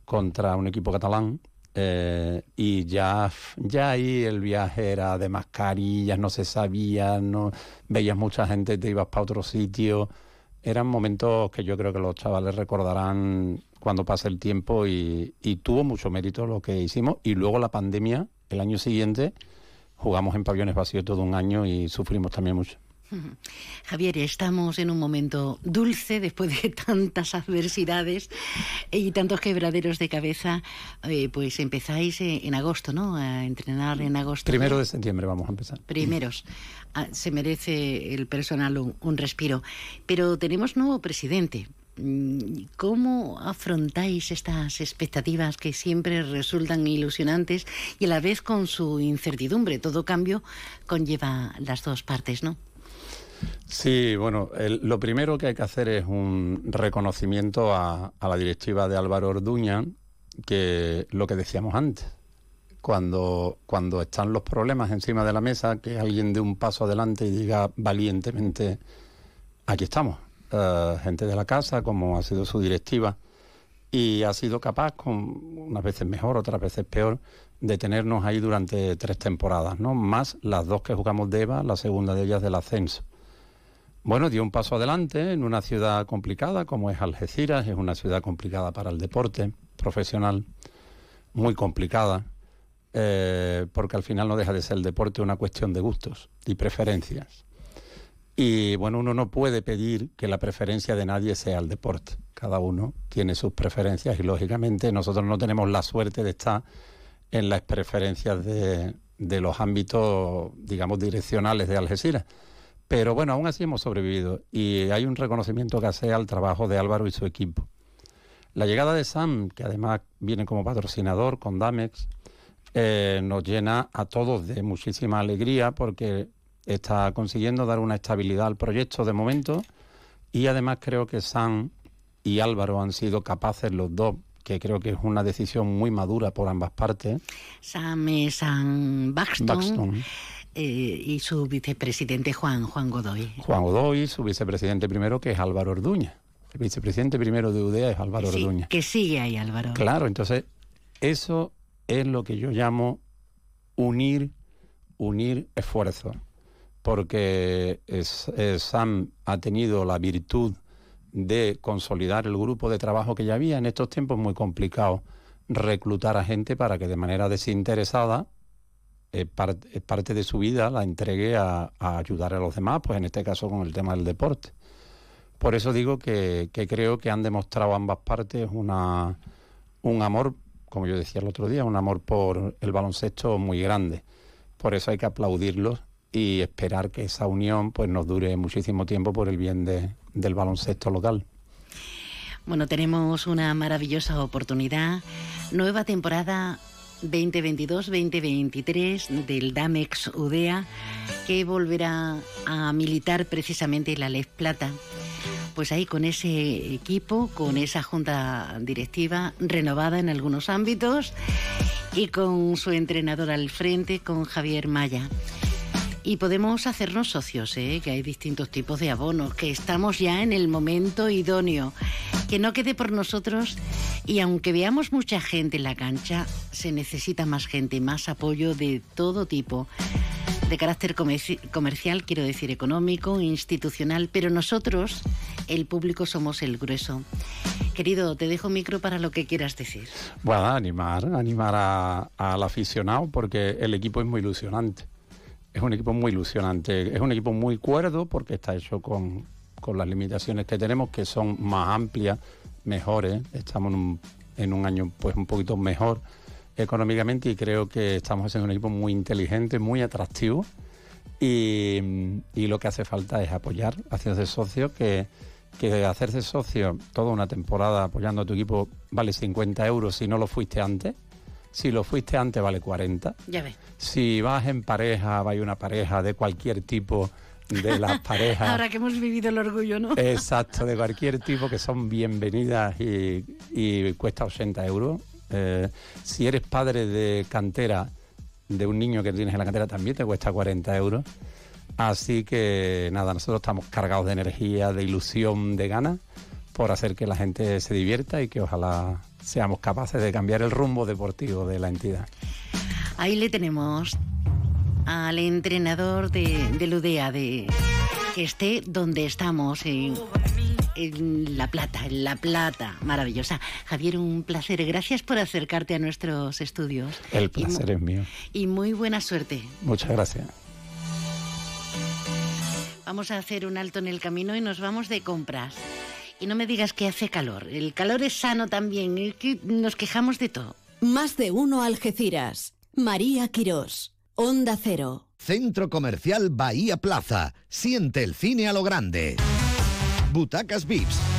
contra un equipo catalán eh, y ya ya ahí el viaje era de mascarillas, no se sabía, no veías mucha gente, te ibas para otro sitio. Eran momentos que yo creo que los chavales recordarán cuando pase el tiempo y, tuvo mucho mérito lo que hicimos. Y luego la pandemia, el año siguiente, jugamos en pabellones vacíos todo un año y sufrimos también mucho. [LAUGHS] Javier, estamos en un momento dulce después de [LAUGHS] tantas adversidades y tantos quebraderos de cabeza. Eh, pues empezáis en agosto, ¿no? A entrenar en agosto. Primero de septiembre vamos a empezar. Primeros. Ah, se merece el personal un respiro. Pero tenemos nuevo presidente. Mm, ¿Cómo afrontáis estas expectativas que siempre resultan ilusionantes y a la vez con su incertidumbre? Todo cambio conlleva las dos partes, ¿no? Sí, bueno, lo primero que hay que hacer es un reconocimiento a, la directiva de Álvaro Orduña, que lo que decíamos antes, cuando, cuando están los problemas encima de la mesa, que alguien dé un paso adelante y diga valientemente, aquí estamos, eh, gente de la casa, como ha sido su directiva, y ha sido capaz, con unas veces mejor, otras veces peor, de tenernos ahí durante tres temporadas, ¿no? Más las dos que jugamos de EVA, la segunda de ellas del ascenso. Bueno, dio un paso adelante en una ciudad complicada como es Algeciras, es una ciudad complicada para el deporte profesional, muy complicada, eh, porque al final no deja de ser el deporte una cuestión de gustos y preferencias. Y bueno, uno no puede pedir que la preferencia de nadie sea el deporte. Cada uno tiene sus preferencias y lógicamente nosotros no tenemos la suerte de estar en las preferencias de, los ámbitos, digamos, direccionales de Algeciras. Pero bueno, aún así hemos sobrevivido y hay un reconocimiento que hace al trabajo de Álvaro y su equipo. La llegada de Sam, que además viene como patrocinador con Damex, eh, nos llena a todos de muchísima alegría porque está consiguiendo dar una estabilidad al proyecto de momento y además creo que Sam y Álvaro han sido capaces los dos que creo que es una decisión muy madura por ambas partes. Sam es Sam Baxton, eh, y su vicepresidente Juan, Juan Godoy. Juan Godoy, su vicepresidente primero que es Álvaro Orduña. El vicepresidente primero de UDEA es Álvaro Orduña. Que sigue ahí Álvaro. Claro, entonces eso es lo que yo llamo unir, unir esfuerzos porque Sam ha tenido la virtud de consolidar el grupo de trabajo que ya había en estos tiempos muy complicados, reclutar a gente para que de manera desinteresada eh, eh, parte, de su vida la entregue a, ayudar a los demás, pues en este caso con el tema del deporte. Por eso digo que, creo que han demostrado ambas partes una, un amor, como yo decía el otro día, un amor por el baloncesto muy grande. Por eso hay que aplaudirlos y esperar que esa unión pues nos dure muchísimo tiempo por el bien del baloncesto local. Bueno, tenemos una maravillosa oportunidad. Nueva temporada 2022-2023 del Damex UDEA que volverá a militar precisamente en la Les Plata. Pues ahí con ese equipo, con esa junta directiva renovada en algunos ámbitos y con su entrenador al frente, con Javier Maya y podemos hacernos socios, ¿eh? que hay distintos tipos de abonos, que estamos ya en el momento idóneo, que no quede por nosotros Y aunque veamos mucha gente en la cancha, se necesita más gente, más apoyo de todo tipo de carácter comercial, quiero decir económico, institucional, pero nosotros, el público, somos el grueso. Querido, te dejo micro para lo que quieras decir. Bueno, animar, animar al aficionado porque el equipo es muy ilusionante. Es un equipo muy ilusionante, es un equipo muy cuerdo porque está hecho con, con las limitaciones que tenemos, que son más amplias, mejores. Estamos en un, en un año pues un poquito mejor económicamente y creo que estamos haciendo un equipo muy inteligente, muy atractivo y, lo que hace falta es apoyar, hacerse socio, que, que hacerse socio toda una temporada apoyando a tu equipo vale 50 euros si no lo fuiste antes. Si lo fuiste antes vale 40. Ya ves. Si vas en pareja, va una pareja de cualquier tipo de las [LAUGHS] parejas. Ahora que hemos vivido el orgullo, ¿no? Exacto, de cualquier tipo que son bienvenidas y, y cuesta 80 euros. Eh, si eres padre de cantera de un niño que tienes en la cantera, también te cuesta 40 euros. Así que nada, nosotros estamos cargados de energía, de ilusión, de ganas por hacer que la gente se divierta y que ojalá seamos capaces de cambiar el rumbo deportivo de la entidad. Ahí le tenemos al entrenador de, de Ludea, de que esté donde estamos, en, en La Plata, en La Plata, maravillosa. Javier, un placer. Gracias por acercarte a nuestros estudios. El placer es mío. Y muy buena suerte. Muchas gracias. Vamos a hacer un alto en el camino y nos vamos de compras. Y no me digas que hace calor. El calor es sano también. Es que nos quejamos de todo. Más de uno Algeciras. María Quirós. Onda Cero. Centro Comercial Bahía Plaza. Siente el cine a lo grande butacas VIPs,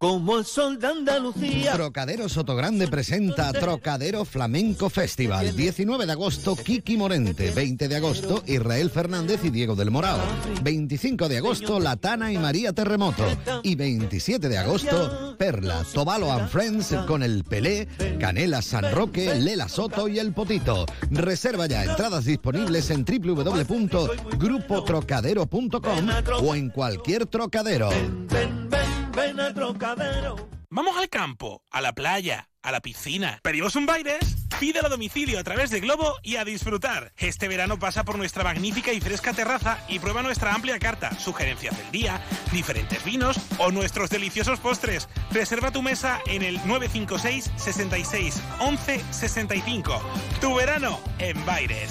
Como el sol de Andalucía. Trocadero Sotogrande presenta Trocadero Flamenco Festival. 19 de agosto, Kiki Morente. 20 de agosto, Israel Fernández y Diego del Morao. 25 de agosto, Latana y María Terremoto. Y 27 de agosto, Perla, Tobalo and Friends con el Pelé, Canela San Roque, Lela Soto y el Potito. Reserva ya entradas disponibles en www.grupotrocadero.com o en cualquier trocadero. Vamos al campo, a la playa, a la piscina. ¿Pedimos un Baires? Pídelo a domicilio a través de Globo y a disfrutar. Este verano pasa por nuestra magnífica y fresca terraza y prueba nuestra amplia carta, sugerencias del día, diferentes vinos o nuestros deliciosos postres. Reserva tu mesa en el 956 66 11 65. Tu verano en Baires.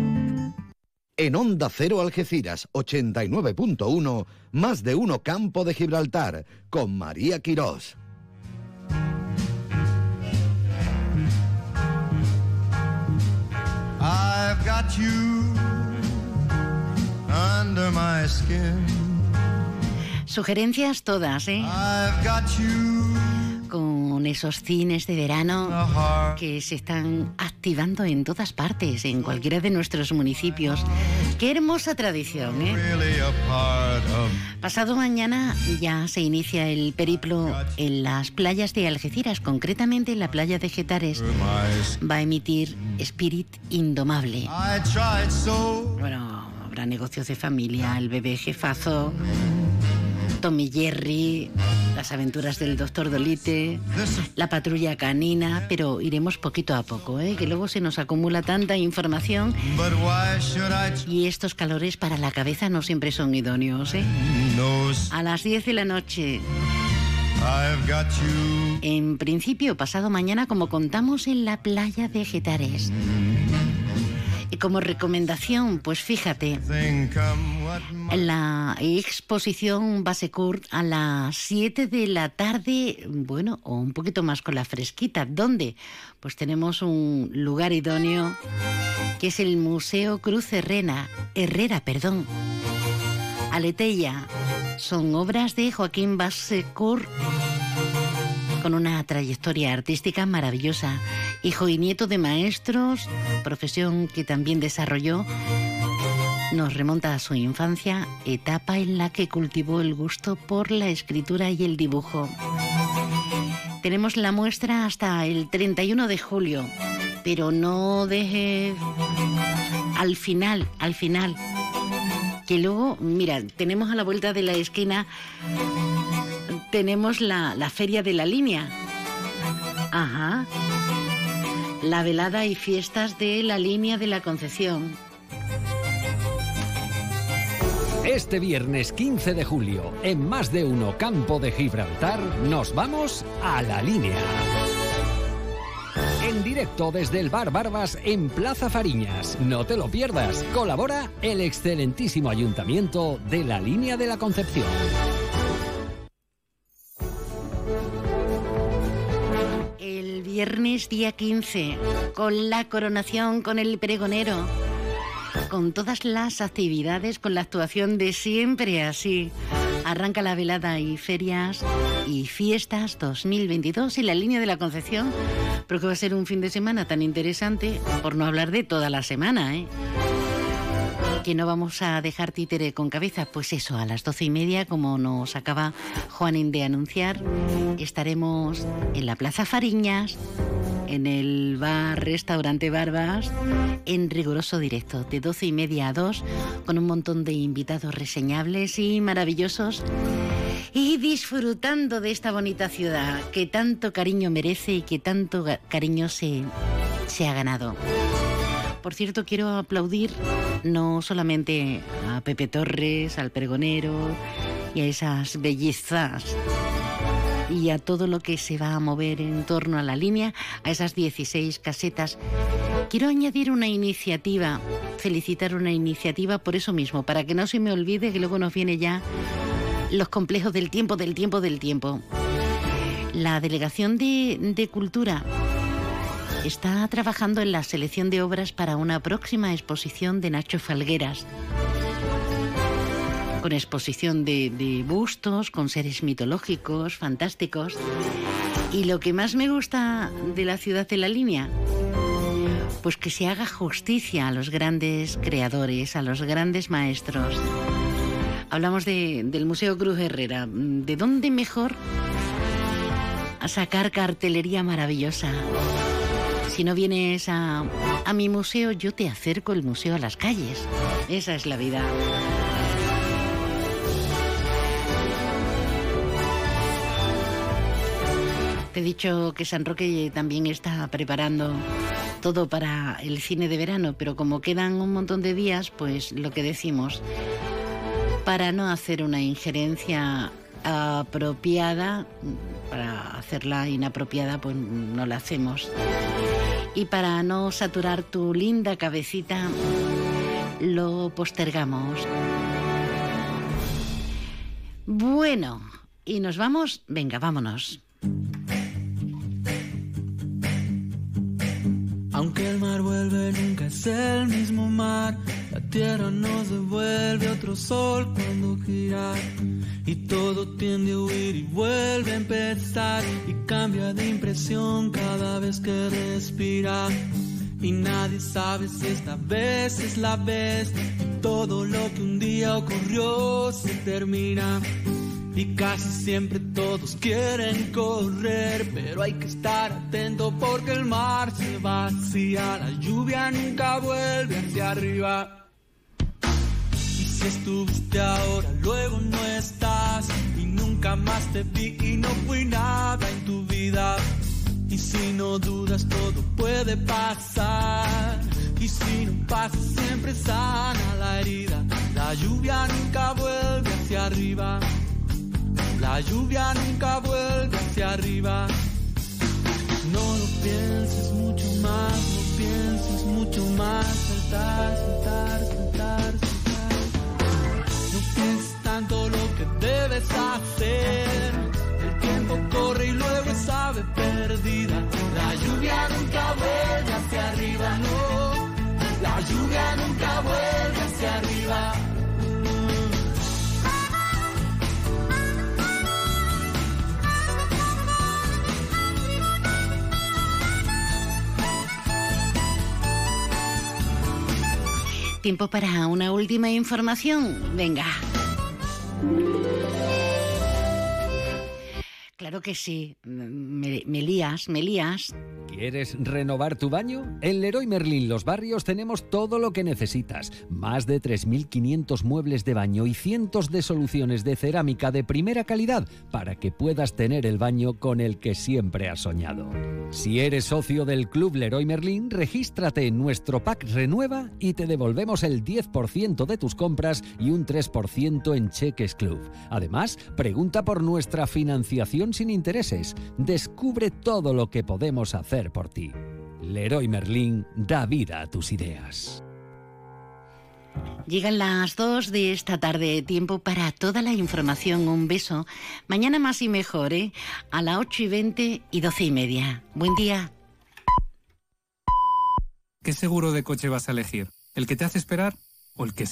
En Onda Cero Algeciras 89.1, más de uno Campo de Gibraltar, con María Quirós. I've got you under my skin. Sugerencias todas, ¿eh? I've got you con esos cines de verano que se están activando en todas partes, en cualquiera de nuestros municipios. Qué hermosa tradición, ¿eh? Pasado mañana ya se inicia el periplo en las playas de Algeciras, concretamente en la playa de Getares. Va a emitir Spirit Indomable. Bueno, habrá negocios de familia, el bebé jefazo. Tommy Jerry, las aventuras del Doctor Dolite, la patrulla canina, pero iremos poquito a poco, ¿eh? que luego se nos acumula tanta información y estos calores para la cabeza no siempre son idóneos. ¿eh? A las 10 de la noche. En principio, pasado mañana, como contamos en la playa de Getares. Como recomendación, pues fíjate, la exposición Basecourt a las 7 de la tarde, bueno, o un poquito más con la fresquita, ¿dónde? Pues tenemos un lugar idóneo que es el Museo Cruz Herrera, Herrera, perdón. Aletella. Son obras de Joaquín Basecourt con una trayectoria artística maravillosa, hijo y nieto de maestros, profesión que también desarrolló, nos remonta a su infancia, etapa en la que cultivó el gusto por la escritura y el dibujo. Tenemos la muestra hasta el 31 de julio, pero no deje al final, al final, que luego, mira, tenemos a la vuelta de la esquina tenemos la, la Feria de la Línea. Ajá. La velada y fiestas de la Línea de la Concepción. Este viernes 15 de julio, en más de uno campo de Gibraltar, nos vamos a la línea. En directo desde el Bar Barbas en Plaza Fariñas. No te lo pierdas. Colabora el excelentísimo ayuntamiento de la Línea de la Concepción. Viernes día 15, con la coronación, con el pregonero, con todas las actividades, con la actuación de siempre así. Arranca la velada y ferias y fiestas 2022 y la línea de la Concepción, pero que va a ser un fin de semana tan interesante, por no hablar de toda la semana, ¿eh? Que no vamos a dejar títere con cabeza. Pues eso, a las doce y media, como nos acaba Juanín de anunciar, estaremos en la Plaza Fariñas, en el bar Restaurante Barbas, en riguroso directo, de doce y media a dos, con un montón de invitados reseñables y maravillosos. Y disfrutando de esta bonita ciudad que tanto cariño merece y que tanto cariño se, se ha ganado. Por cierto, quiero aplaudir no solamente a Pepe Torres, al pregonero y a esas bellezas y a todo lo que se va a mover en torno a la línea, a esas 16 casetas. Quiero añadir una iniciativa, felicitar una iniciativa por eso mismo, para que no se me olvide que luego nos viene ya los complejos del tiempo, del tiempo, del tiempo. La Delegación de, de Cultura está trabajando en la selección de obras para una próxima exposición de Nacho Falgueras. Con exposición de, bustos, con seres mitológicos, fantásticos. Y lo que más me gusta de la ciudad de la línea, pues que se haga justicia a los grandes creadores, a los grandes maestros. Hablamos de, del Museo Cruz Herrera. ¿De dónde mejor a sacar cartelería maravillosa? Si no vienes a, a, mi museo, yo te acerco el museo a las calles. Esa es la vida. Te he dicho que San Roque también está preparando todo para el cine de verano, pero como quedan un montón de días, pues lo que decimos, para no hacer una injerencia apropiada, para hacerla inapropiada, pues no la hacemos. Y para no saturar tu linda cabecita, lo postergamos. Bueno, y nos vamos, venga, vámonos. Aunque el mar vuelve, nunca es el mismo mar. La tierra nos devuelve otro sol cuando gira. Y todo tiende a huir y vuelve a empezar. Y cambia de impresión cada vez que respira. Y nadie sabe si esta vez es la vez. Y todo lo que un día ocurrió se termina. Y casi siempre todos quieren correr, pero hay que estar atento porque el mar se vacía, la lluvia nunca vuelve hacia arriba. Si estuviste ahora, luego no estás, y nunca más te vi y no fui nada en tu vida. Y si no dudas, todo puede pasar. Y si no pasa, siempre sana la herida. La lluvia nunca vuelve hacia arriba. La lluvia nunca vuelve hacia arriba. No lo pienses mucho más, no pienses mucho más, saltar debes hacer. El tiempo corre y luego sabe perdida. La lluvia nunca vuelve hacia arriba, no. La lluvia nunca vuelve hacia arriba. Tiempo para una última información. Venga. Música Claro que sí. Me, me lías, me lías. ¿Quieres renovar tu baño? En Leroy Merlin Los Barrios tenemos todo lo que necesitas. Más de 3.500 muebles de baño y cientos de soluciones de cerámica de primera calidad para que puedas tener el baño con el que siempre has soñado. Si eres socio del Club Leroy Merlin, regístrate en nuestro pack Renueva y te devolvemos el 10% de tus compras y un 3% en Cheques Club. Además, pregunta por nuestra financiación sin intereses. Descubre todo lo que podemos hacer por ti. Leroy Merlin da vida a tus ideas. Llegan las dos de esta tarde, tiempo para toda la información. Un beso. Mañana más y mejor, ¿eh? A las 8 y 20 y 12 y media. Buen día. ¿Qué seguro de coche vas a elegir? ¿El que te hace esperar o el que sea